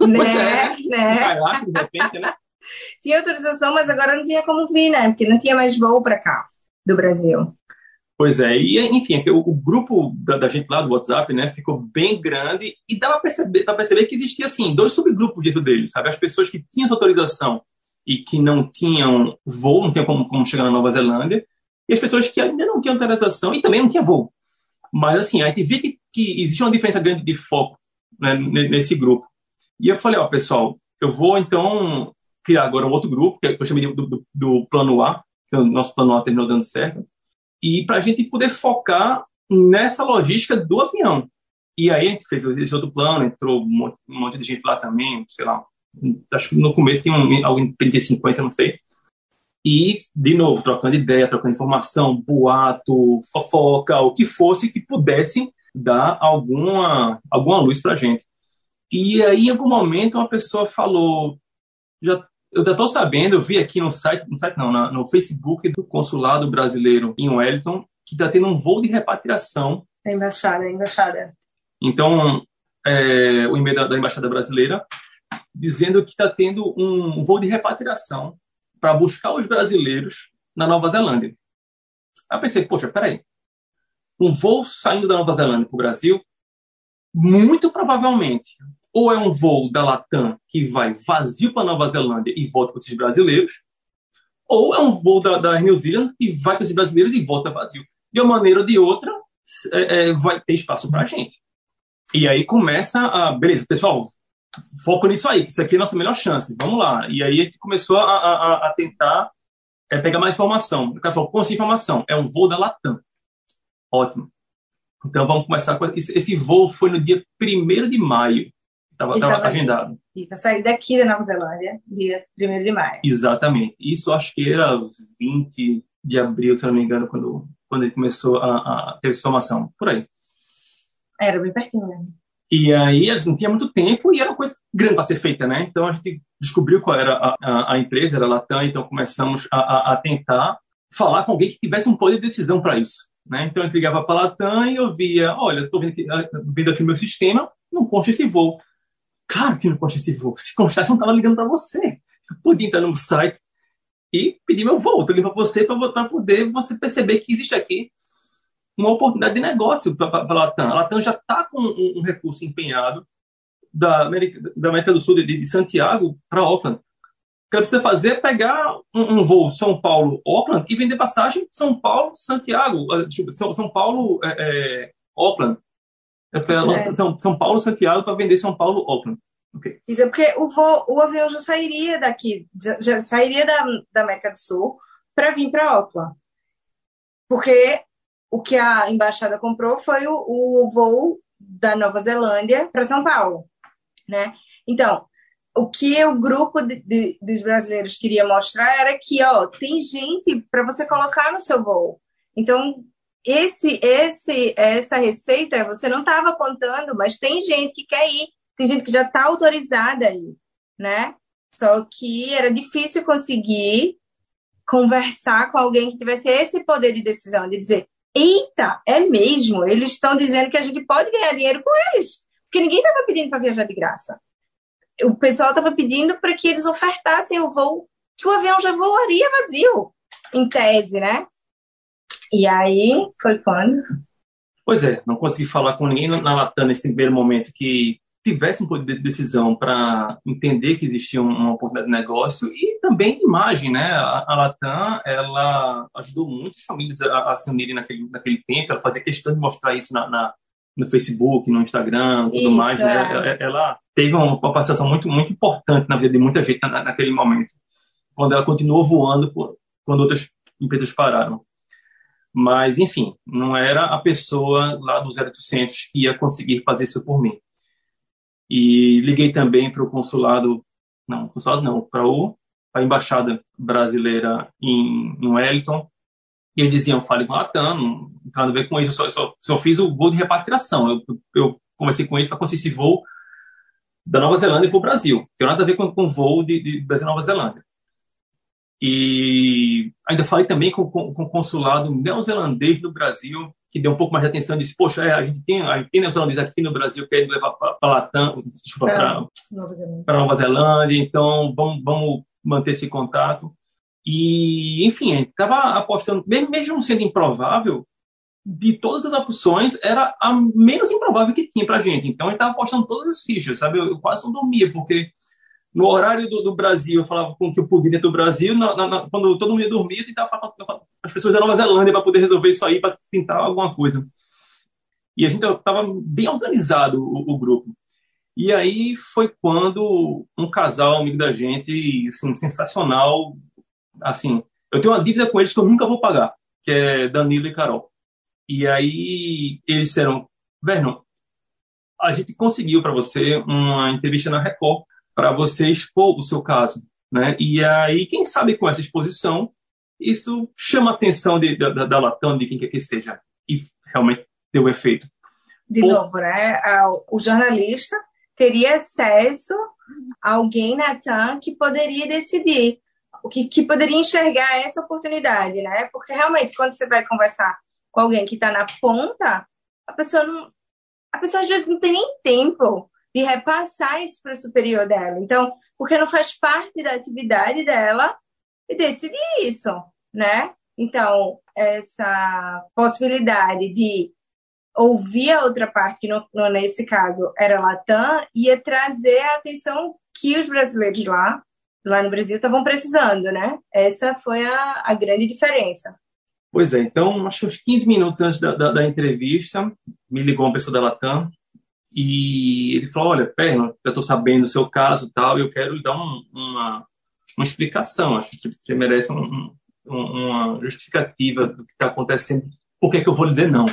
Né? É, né? de repente, né? *laughs* Tinha autorização, mas agora não tinha como vir, né? Porque não tinha mais voo para cá, do Brasil. Pois é, e enfim, o, o grupo da, da, gente lá do WhatsApp, né, ficou bem grande e dava para perceber, dava perceber que existia, assim, dois subgrupos dentro dele, sabe? As pessoas que tinham essa autorização e que não tinham voo, não tinham como, como chegar na Nova Zelândia, e as pessoas que ainda não tinham autorização e também não tinham voo. Mas, assim, a gente vê que, que existe uma diferença grande de foco né, nesse grupo. E eu falei, ó, pessoal, eu vou então criar agora um outro grupo, que eu chamei do, do, do plano A, que o nosso plano A terminou dando certo, e para a gente poder focar nessa logística do avião. E aí a gente fez esse outro plano, entrou um monte, um monte de gente lá também, sei lá, acho que no começo tinha um, alguém 30, 50, não sei. E, de novo, trocando ideia, trocando informação, boato, fofoca, o que fosse que pudesse dar alguma, alguma luz para a gente. E aí, em algum momento, uma pessoa falou: já, eu já estou sabendo, eu vi aqui no site, no site não, no Facebook do consulado brasileiro em Wellington, que está tendo um voo de repatriação. Da embaixada, a embaixada. Então, é, o e-mail da, da, embaixada brasileira dizendo que está tendo um voo de repatriação para buscar os brasileiros na Nova Zelândia. Aí eu pensei, poxa, peraí, um voo saindo da Nova Zelândia para o Brasil, muito provavelmente ou é um voo da Latam que vai vazio para Nova Zelândia e volta com esses brasileiros, ou é um voo da, da New Zealand que vai com esses brasileiros e volta vazio. De uma maneira ou de outra, é, é, vai ter espaço para a gente. E aí começa a. Beleza, pessoal, foco nisso aí, que isso aqui é a nossa melhor chance, vamos lá. E aí a gente começou a, a, a tentar é, pegar mais informação. O cara falou: com informação? É um voo da Latam. Ótimo. Então vamos começar com. Esse, esse voo foi no dia 1 de maio. Estava agendado. E para sair daqui da Nova Zelândia, dia 1 de maio. Exatamente. Isso acho que era 20 de abril, se não me engano, quando, quando ele começou a, a ter essa formação. Por aí. Era bem pertinho, né? E aí a gente não tinha muito tempo e era uma coisa grande para ser feita, né? Então a gente descobriu qual era a, a, a empresa, era a Latam, então começamos a, a, tentar falar com alguém que tivesse um poder de decisão para isso. Né? Então gente ligava para a Latam e eu via, olha, estou vendo, vendo aqui no meu sistema, não consta esse voo. Claro que não consta esse voo. Se constasse, não estava ligando para você. Eu podia entrar no site e pedir meu voo. Estou ligando para você para poder você perceber que existe aqui uma oportunidade de negócio para a Latam. A Latam já está com um, um, recurso empenhado da América, da América do Sul, de, de Santiago para Auckland. O que ela precisa fazer é pegar um, um voo São Paulo-Auckland e vender passagem São Paulo-Santiago. Ah, São, São Paulo-Auckland. É, é, é. São, São Paulo, Santiago, para vender São Paulo, Auckland. Okay. Isso é porque o, voo, o avião já sairia daqui, já, já sairia da, da América do Sul para vir para Auckland. Porque o que a embaixada comprou foi o, o voo da Nova Zelândia para São Paulo, né? Então, o que o grupo de, de, dos brasileiros queria mostrar era que, ó, tem gente para você colocar no seu voo. Então, esse, esse, essa receita você não estava apontando, mas tem gente que quer ir, tem gente que já está autorizada aí, né? Só que era difícil conseguir conversar com alguém que tivesse esse poder de decisão, de dizer, eita, é mesmo, eles estão dizendo que a gente pode ganhar dinheiro com eles, porque ninguém estava pedindo para viajar de graça. O pessoal estava pedindo para que eles ofertassem o voo, que o avião já voaria vazio, em tese, né? E aí foi quando? Pois é, não consegui falar com ninguém na Latam nesse primeiro momento que tivesse um poder de decisão para entender que existia uma oportunidade de negócio e também imagem, né? A, Latam, ela ajudou muitas famílias a, a, se unirem naquele, naquele tempo, ela fazia questão de mostrar isso na, na no Facebook, no Instagram, tudo isso, mais, né? É. Ela, teve uma, uma participação muito, muito importante na vida de muita gente na, naquele momento, quando ela continuou voando quando outras empresas pararam. Mas, enfim, não era a pessoa lá do 0800 que ia conseguir fazer isso por mim. E liguei também para o consulado, não, consulado não, para a embaixada brasileira em, em Wellington. E eles diziam, fale com a Latam, não tem nada a ver com isso, eu só, só, só fiz o voo de repatriação. Eu, eu conversei com eles para conseguir esse voo da Nova Zelândia para o Brasil. Não tem nada a ver com, o voo de, de Brasil Nova Zelândia. E ainda falei também com, com, com o consulado neozelandês do Brasil, que deu um pouco mais de atenção, disse, poxa, é, a gente tem, a gente tem neozelandês aqui no Brasil, quer levar para Latam, para Nova, Nova Zelândia, então vamos, vamos manter esse contato. E, enfim, a gente estava apostando, mesmo, sendo improvável, de todas as opções, era a menos improvável que tinha para gente. Então, a gente estava apostando todas as fichas, sabe? Eu, eu quase não dormia, porque no horário do, do, Brasil, eu falava com que eu podia do Brasil, na, na, quando todo mundo ia dormir, eu tentava falar com as pessoas da Nova Zelândia para poder resolver isso aí, para tentar alguma coisa. E a gente estava bem organizado, o, o, grupo. E aí foi quando um casal, amigo da gente, assim, sensacional, assim, eu tenho uma dívida com eles que eu nunca vou pagar, que é Danilo e Carol. E aí eles disseram, Vernon, a gente conseguiu para você uma entrevista na Record para você expor o seu caso. Né? E aí, quem sabe com essa exposição, isso chama a atenção de, da, da Latam, de quem quer que seja, e realmente deu efeito. De Por... novo, né? o jornalista teria acesso a alguém na TAM que poderia decidir, que, que poderia enxergar essa oportunidade, né? Porque realmente, quando você vai conversar com alguém que está na ponta, a pessoa não, a pessoa às vezes não tem nem tempo de repassar isso para o superior dela. Então, porque não faz parte da atividade dela e decidir isso, né? Então, essa possibilidade de ouvir a outra parte, que no, nesse caso era Latam, ia trazer a atenção que os brasileiros lá, lá no Brasil, estavam precisando, né? Essa foi a, a grande diferença. Pois é, então, acho que uns 15 minutos antes da, da, da entrevista, me ligou uma pessoa da Latam e ele falou: Olha, Perno, eu estou sabendo do seu caso tal, e eu quero lhe dar um, uma, uma explicação. Acho que você merece um, um, uma justificativa do que está acontecendo. Por que, que eu vou lhe dizer não?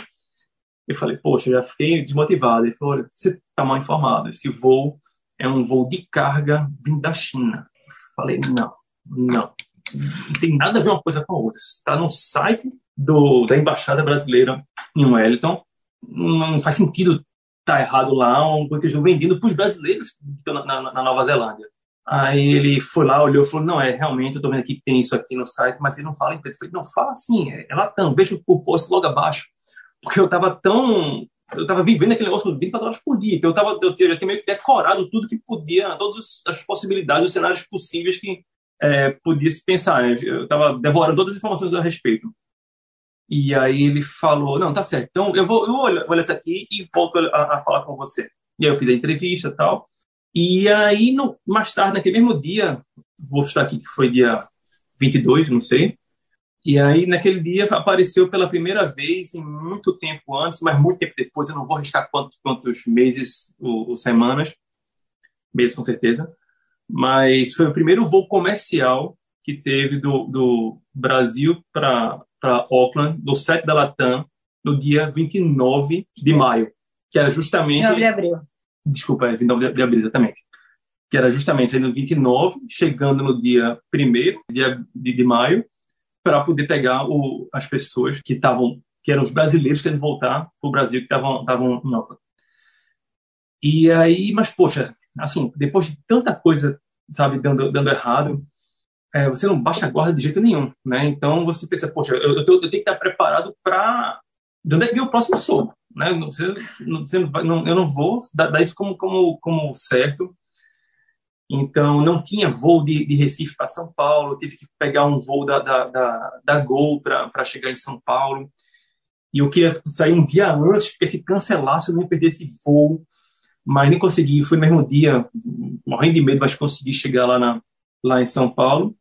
Eu falei: Poxa, eu já fiquei desmotivado. Ele falou: Olha, você está mal informado. Esse voo é um voo de carga vindo da China. Falei: Não, não. Não tem nada a ver uma coisa com a outra. Está no site do, da Embaixada Brasileira em Wellington. Não faz sentido tá errado lá, um queijo vendido para os brasileiros na, na, na, Nova Zelândia. Aí ele foi lá, olhou e falou, não, é, realmente, eu estou vendo aqui que tem isso aqui no site, mas ele não fala em preço. Eu falei, não, fala assim, é, é Latam, veja o post logo abaixo. Porque eu estava tão... Eu estava vivendo aquele negócio de 24 horas por dia, que eu, tava, eu, já tinha meio que decorado tudo que podia, todas as possibilidades, os cenários possíveis que é, podia se pensar. Né? Eu estava devorando todas as informações a respeito. E aí ele falou, não, tá certo, então eu vou, eu vou olhar isso aqui e volto a, a, falar com você. E aí eu fiz a entrevista e tal. E aí, no, mais tarde, naquele mesmo dia, vou estar aqui que foi dia 22, não sei. E aí, naquele dia, apareceu pela primeira vez em muito tempo antes, mas muito tempo depois, eu não vou arriscar quantos, quantos meses ou, ou semanas, meses com certeza, mas foi o primeiro voo comercial que teve do, do Brasil para Auckland, do set da Latam, no dia 29 de maio, que era justamente... 29 de abril. Desculpa, é 29 de abril, exatamente. Que era justamente saindo 29, chegando no dia 1 dia de, de maio, para poder pegar o, as pessoas que estavam, que eram os brasileiros que iam voltar para o Brasil, que estavam em Auckland. E aí, mas poxa, assim, depois de tanta coisa, sabe, dando, dando errado, é, você não baixa a guarda de jeito nenhum, né? Então você pensa, poxa, eu, eu, eu tenho que estar preparado para de onde é que vem o próximo soco, né? Você, você não, eu não vou dar, dar, isso como, como, como certo. Então não tinha voo de, de Recife para São Paulo, tive que pegar um voo da, da, da, da Gol para chegar em São Paulo. E eu queria sair um dia antes, porque se cancelasse eu não ia perder esse voo. Mas nem consegui, foi no mesmo dia, morrendo de medo, mas consegui chegar lá, na, lá em São Paulo.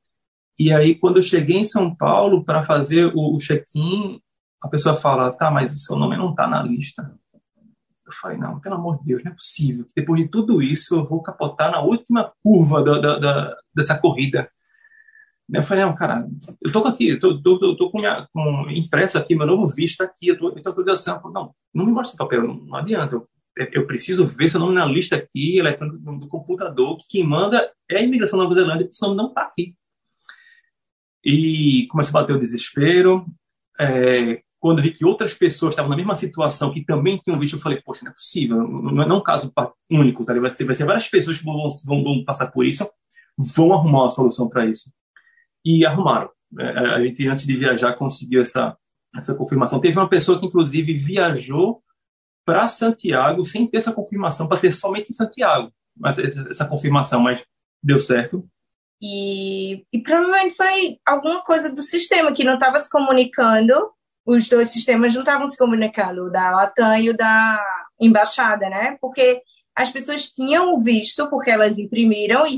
E aí, quando eu cheguei em São Paulo para fazer o, o check-in, a pessoa fala: tá, mas o seu nome não está na lista. Eu falei: não, pelo amor de Deus, não é possível. Depois de tudo isso, eu vou capotar na última curva da, da, da, dessa corrida. Eu falei: não, cara, eu tô aqui, eu tô, tô, tô, tô com, minha, com impresso aqui, meu novo visto está aqui, eu tô, eu tô autorização. Não, não me mostra papel, não, não adianta. Eu, eu preciso ver seu nome na lista aqui, eletrônico do computador, que quem manda é a imigração da Nova Zelândia, porque seu nome não está aqui. E começou a bater o desespero. É, quando vi que outras pessoas estavam na mesma situação, que também tinham visto, eu falei, poxa, não é possível, não é, não é um caso único, tá? vai, ser, vai ser várias pessoas que vão, vão, vão passar por isso, vão arrumar uma solução para isso. E arrumaram. É, a gente, antes de viajar, conseguiu essa, essa confirmação. Teve uma pessoa que, inclusive, viajou para Santiago sem ter essa confirmação, para ter somente em Santiago mas essa, essa confirmação, mas deu certo. E, e provavelmente foi alguma coisa do sistema que não estava se comunicando, os dois sistemas não estavam se comunicando, o da Latam e o da embaixada, né? Porque as pessoas tinham visto, porque elas imprimiram e,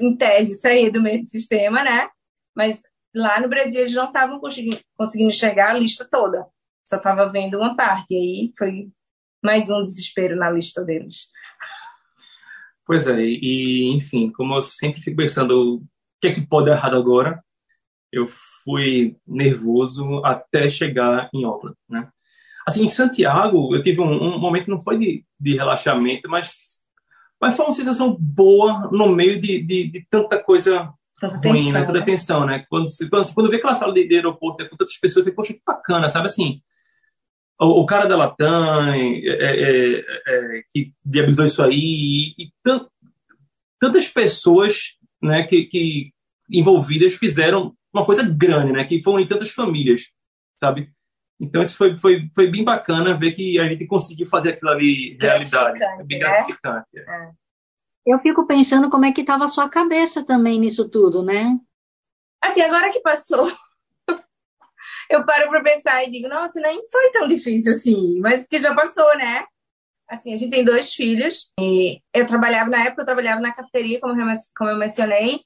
em tese, saía do mesmo sistema, né? Mas lá no Brasil eles não estavam conseguindo, conseguindo enxergar a lista toda, só estava vendo uma parte. E aí foi mais um desespero na lista deles. Pois é, e enfim, como eu sempre fico pensando o que é que pode dar errado agora, eu fui nervoso até chegar em Auckland, né? Assim, em Santiago, eu tive um, um momento não foi de, de, relaxamento, mas, mas foi uma sensação boa no meio de, de, de tanta coisa tanta ruim, né? tensão, né? Tanta tensão, né? Quando, quando, quando vê aquela sala de, de aeroporto com tantas pessoas, eu falei, poxa, que bacana, sabe assim? o, o cara da Latam é, é, é, que viabilizou isso aí e, e tantas pessoas né, que, que, envolvidas fizeram uma coisa grande, né, que foram em tantas famílias, sabe? Então isso foi, foi, foi bem bacana ver que a gente conseguiu fazer aquilo ali realidade. É bem gratificante. Né? É. Eu fico pensando como é que estava a sua cabeça também nisso tudo, né? Assim, agora que passou *laughs* eu paro para pensar e digo, nossa, nem foi tão difícil assim, mas porque já passou, né? Assim, a gente tem dois filhos e eu trabalhava, na época eu trabalhava na cafeteria, como eu, como eu mencionei.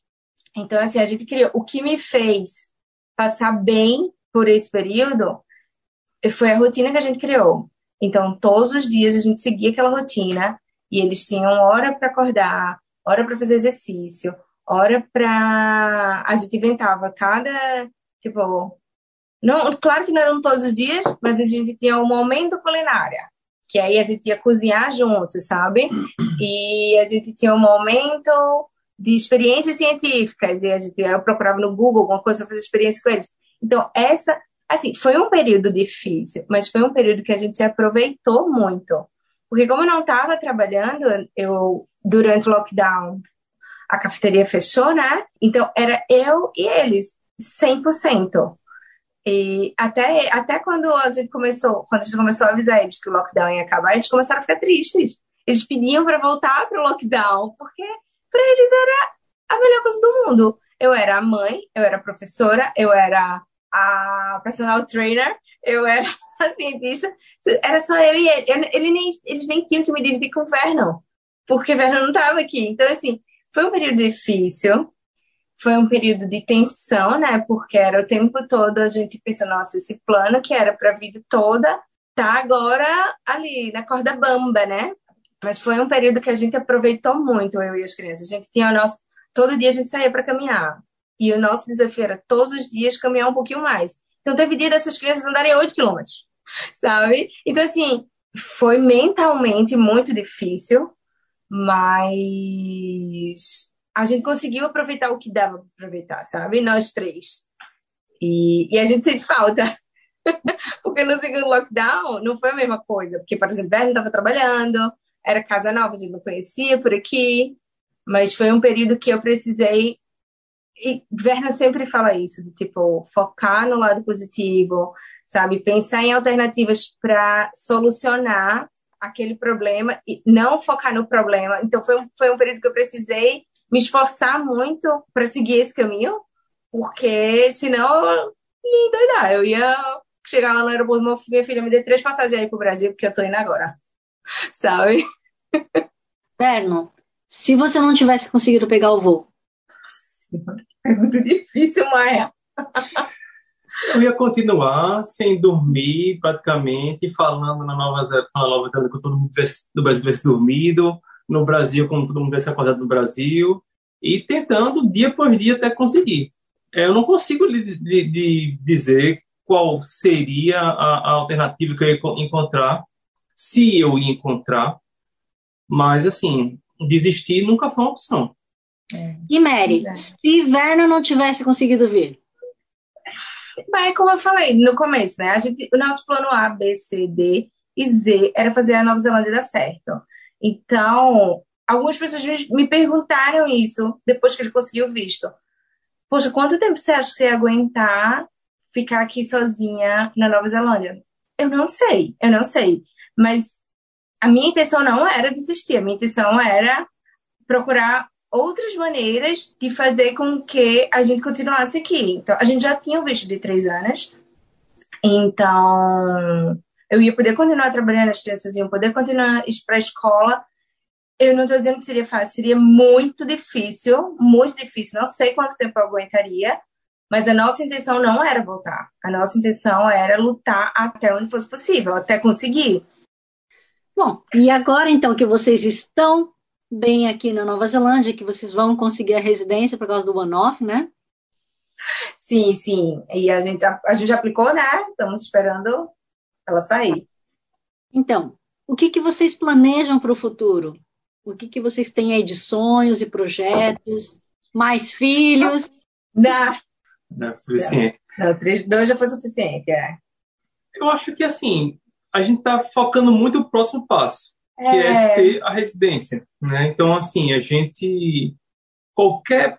Então, assim, a gente criou. O que me fez passar bem por esse período foi a rotina que a gente criou. Então, todos os dias a gente seguia aquela rotina e eles tinham hora para acordar, hora para fazer exercício, hora para. A gente inventava cada. Tipo, não, claro que não eram todos os dias, mas a gente tinha um momento culinária, que aí a gente ia cozinhar juntos, sabe? E a gente tinha um momento de experiências científicas, e a gente eu procurava no Google alguma coisa para fazer experiência com eles. Então, essa, assim, foi um período difícil, mas foi um período que a gente se aproveitou muito. Porque como eu não estava trabalhando, eu, durante o lockdown, a cafeteria fechou, né? Então, era eu e eles, 100%. E até, até quando a gente começou, quando a gente começou a avisar eles que o lockdown ia acabar, eles começaram a ficar tristes. Eles pediam para voltar para o lockdown, porque para eles era a melhor coisa do mundo. Eu era a mãe, eu era professora, eu era a personal trainer, eu era a *laughs* cientista. Era só eu e ele. ele nem, eles nem tinham que me dividir com o Vernon, porque o Vernon não estava aqui. Então, assim, foi um período difícil foi um período de tensão, né? Porque era o tempo todo a gente pensando, nossa, esse plano que era para a vida toda tá agora ali na corda bamba, né? Mas foi um período que a gente aproveitou muito, eu e as crianças. A gente tinha o nosso. Todo dia a gente saía para caminhar. E o nosso desafio era todos os dias caminhar um pouquinho mais. Então teve dia dessas crianças andarem 8 quilômetros, *laughs* sabe? Então, assim, foi mentalmente muito difícil, mas a gente conseguiu aproveitar o que dava para aproveitar, sabe? Nós três. E, e a gente sente falta. *laughs* porque no segundo lockdown não foi a mesma coisa. Porque, por exemplo, Bernie estava trabalhando, era casa nova, a gente não conhecia por aqui. Mas foi um período que eu precisei. E Verna sempre fala isso, tipo, focar no lado positivo, sabe? Pensar em alternativas para solucionar aquele problema e não focar no problema. Então, foi um, foi um período que eu precisei me esforçar muito para seguir esse caminho, porque senão eu ia endoidar. Eu ia chegar lá no aeroporto, minha filha me dê três passagens aí pro Brasil, porque eu tô indo agora. *laughs* Sabe? Terno, se você não tivesse conseguido pegar o voo? *laughs* É muito difícil, Maia. Eu ia continuar sem dormir, praticamente, falando na Nova Zelândia, com todo mundo do Brasil tivesse dormido, no Brasil, como todo mundo tivesse acordado no Brasil, e tentando dia por dia até conseguir. É, eu não consigo lhe, lhe, lhe dizer qual seria a, a, alternativa que eu ia encontrar, se eu ia encontrar, mas assim, desistir nunca foi uma opção. É. E Mary, é. se Verno não tivesse conseguido vir? Mas como eu falei no começo, né? A gente, o nosso plano A, B, C, D e Z era fazer a Nova Zelândia dar certo. Então, algumas pessoas me perguntaram isso depois que ele conseguiu o visto. Poxa, quanto tempo você acha que você ia aguentar ficar aqui sozinha na Nova Zelândia? Eu não sei, eu não sei. Mas a minha intenção não era desistir, a minha intenção era procurar outras maneiras de fazer com que a gente continuasse aqui. Então, a gente já tinha o visto de três anos, então eu ia poder continuar trabalhando, as crianças iam poder continuar para a escola. Eu não estou dizendo que seria fácil, seria muito difícil, muito difícil. Não sei quanto tempo eu aguentaria, mas a nossa intenção não era voltar. A nossa intenção era lutar até onde fosse possível, até conseguir. Bom, e agora então que vocês estão bem aqui na Nova Zelândia, que vocês vão conseguir a residência por causa do one-off, né? Sim, sim. E a gente, a gente aplicou, né? Estamos esperando ela sair. Então, o que, que vocês planejam para o futuro? O que, que vocês têm aí de sonhos e projetos? Mais filhos? Não. Não é suficiente. Não, três, dois já foi suficiente, é. Eu acho que, assim, a gente está focando muito no próximo passo que é. é ter a residência, né? Então, assim, a gente qualquer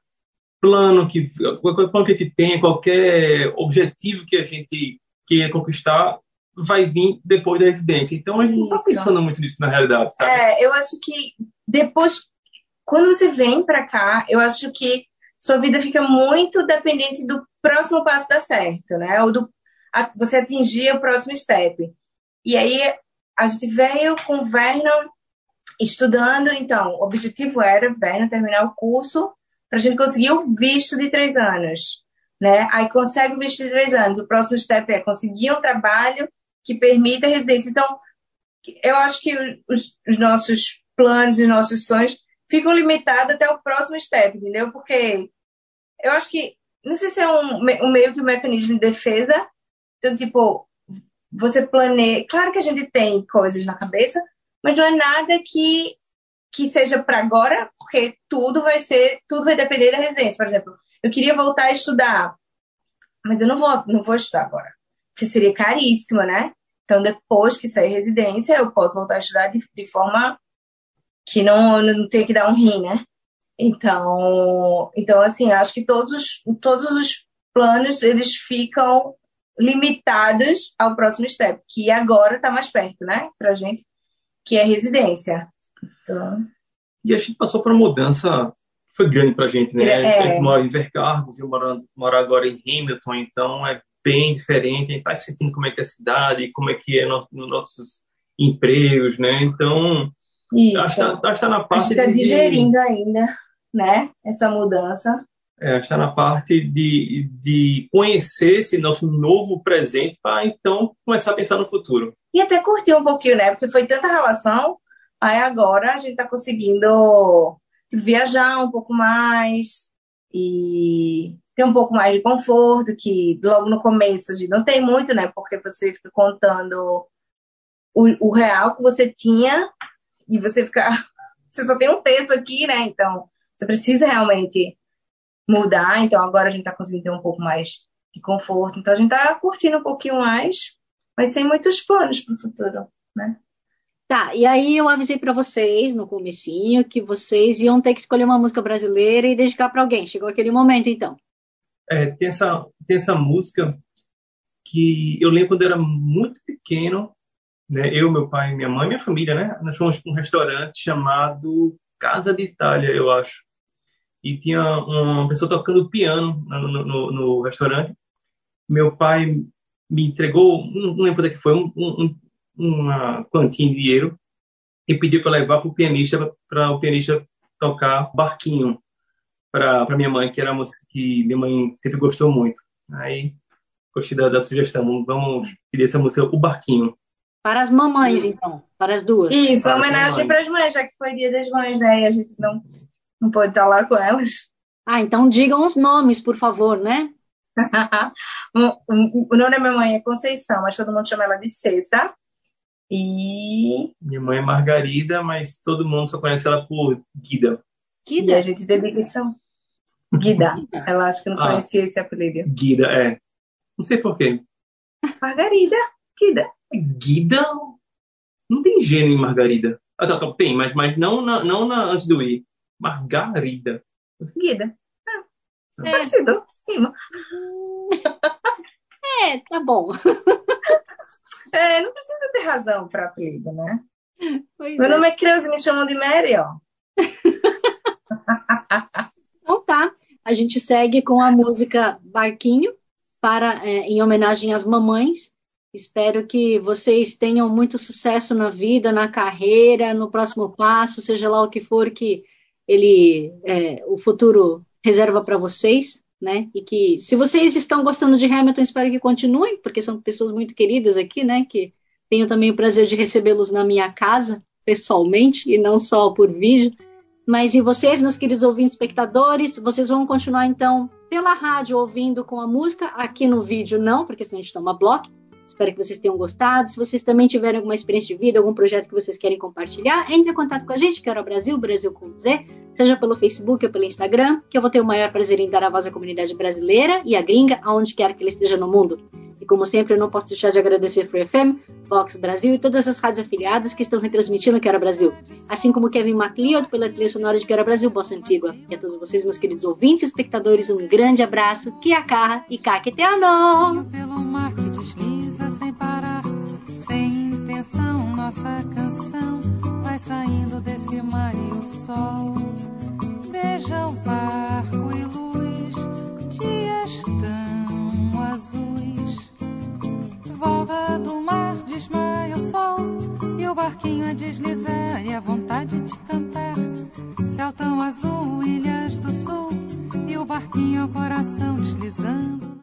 plano que qualquer plano que a gente tenha, qualquer objetivo que a gente queira conquistar, vai vir depois da residência. Então, a gente não está pensando muito nisso na realidade, sabe? É, eu acho que depois, quando você vem para cá, eu acho que sua vida fica muito dependente do próximo passo dar certo, né? Ou do a, você atingir o próximo step. E aí a gente veio com o Vernon estudando, então, o objetivo era Vernon terminar o curso para a gente conseguir o visto de três anos, né? Aí consegue o visto de três anos. O próximo step é conseguir um trabalho que permita a residência. Então, eu acho que os, os nossos planos e nossos sonhos ficam limitados até o próximo step, entendeu? Porque eu acho que, não sei se é um, um meio que um mecanismo de defesa, então, tipo, você planeja. Claro que a gente tem coisas na cabeça, mas não é nada que, que seja para agora, porque tudo vai ser, tudo vai depender da residência. Por exemplo, eu queria voltar a estudar, mas eu não vou, não vou estudar agora, porque seria caríssimo, né? Então, depois que sair residência, eu posso voltar a estudar de, de forma que não, não tenha que dar um rim, né? Então, então assim, acho que todos, todos os planos, eles ficam limitadas ao próximo step, que agora está mais perto, né, para gente, que é residência. Então... E a gente passou por uma mudança foi grande para a gente, né? É. A gente mora em Vercargo, viu morar, morar agora em Hamilton, então é bem diferente. A gente está sentindo como é que é a cidade, como é que é no, nos nossos empregos, né? Então, Isso. acho que está tá na parte. A gente está digerindo de... ainda, né? Essa mudança é, está na parte de, de conhecer esse nosso novo presente para então começar a pensar no futuro. E até curtir um pouquinho, né? Porque foi tanta relação, aí agora a gente está conseguindo viajar um pouco mais e ter um pouco mais de conforto, que logo no começo a gente não tem muito, né? Porque você fica contando o, o real que você tinha e você ficar. *laughs* Você só tem um terço aqui, né? Então, você precisa realmente mudar. Então, agora a gente está conseguindo ter um pouco mais de conforto. Então, a gente está curtindo um pouquinho mais, mas sem muitos planos para o futuro, né? Tá, e aí eu avisei para vocês no comecinho que vocês iam ter que escolher uma música brasileira e dedicar para alguém. Chegou aquele momento, então. É, tem essa, tem essa música que eu lembro quando eu era muito pequeno, né? Eu, meu pai, minha mãe, minha família, né? Nós fomos para um restaurante chamado Casa de Itália, eu acho. E tinha uma pessoa tocando piano no, no, no restaurante. Meu pai me entregou, não lembro onde que foi, um, um, uma quantia de dinheiro e pediu para levar para o pianista, para o pianista tocar Barquinho para minha mãe, que era uma música que minha mãe sempre gostou muito. Aí, gostei da, da sugestão, vamos pedir essa música, O Barquinho. Para as mamães, então, para as duas. Isso, para homenagem para as mães, já que foi dia das mães, né? E a gente não, não pode estar lá com elas. Ah, então digam os nomes, por favor, né? *laughs* o nome da minha mãe é Conceição, mas todo mundo chama ela de Cessa. E. Minha mãe é Margarida, mas todo mundo só conhece ela por Guida. Guida? E a gente dedica isso. Guida. Ela acha que não ah, conhecia esse apelido. Guida, é. Não sei porquê. Margarida. Guida. Guida? Não tem gênio em Margarida. Ah, tá, tá, tem, mas, mas não, na, não na, antes do I. Margarida. Guida. Ah, é. Parecido, cima. *laughs* É, tá bom. *laughs* É, não precisa ter razão para apelido, né? Pois Meu é. nome é Creuza e me chamam de Mary, ó. *laughs* então tá, a gente segue com a música Barquinho para é, em homenagem às mamães. Espero que vocês tenham muito sucesso na vida, na carreira, no próximo passo, seja lá o que for que ele, é, o futuro reserva para vocês né? E que se vocês estão gostando de Hamilton, espero que continuem, porque são pessoas muito queridas aqui, né? Que tenho também o prazer de recebê-los na minha casa, pessoalmente, e não só por vídeo. Mas e vocês, meus queridos ouvintes, espectadores, vocês vão continuar então pela rádio ouvindo com a música, aqui no vídeo não, porque senão a gente toma bloco. Espero que vocês tenham gostado. Se vocês também tiverem alguma experiência de vida, algum projeto que vocês querem compartilhar, entre em contato com a gente, que era o Brasil, Brasil com Z, seja pelo Facebook ou pelo Instagram, que eu vou ter o maior prazer em dar a voz à comunidade brasileira e à gringa, aonde quer que ele esteja no mundo. E como sempre, eu não posso deixar de agradecer Free FM, Vox Brasil e todas as rádios afiliadas que estão retransmitindo Quero Brasil. Assim como Kevin MacLeod pela trilha sonora de Quero Brasil, Bossa Antigua. E a todos vocês, meus queridos ouvintes e espectadores, um grande abraço, que a carra e caqueteano! Pelo mar que desliza intenção, nossa canção vai saindo desse mar e o sol beija o barco e luz, dias tão azuis. Volta do mar, desmaia o sol, e o barquinho a deslizar, e a vontade de cantar. Céu tão azul, ilhas do sul, e o barquinho, o coração deslizando.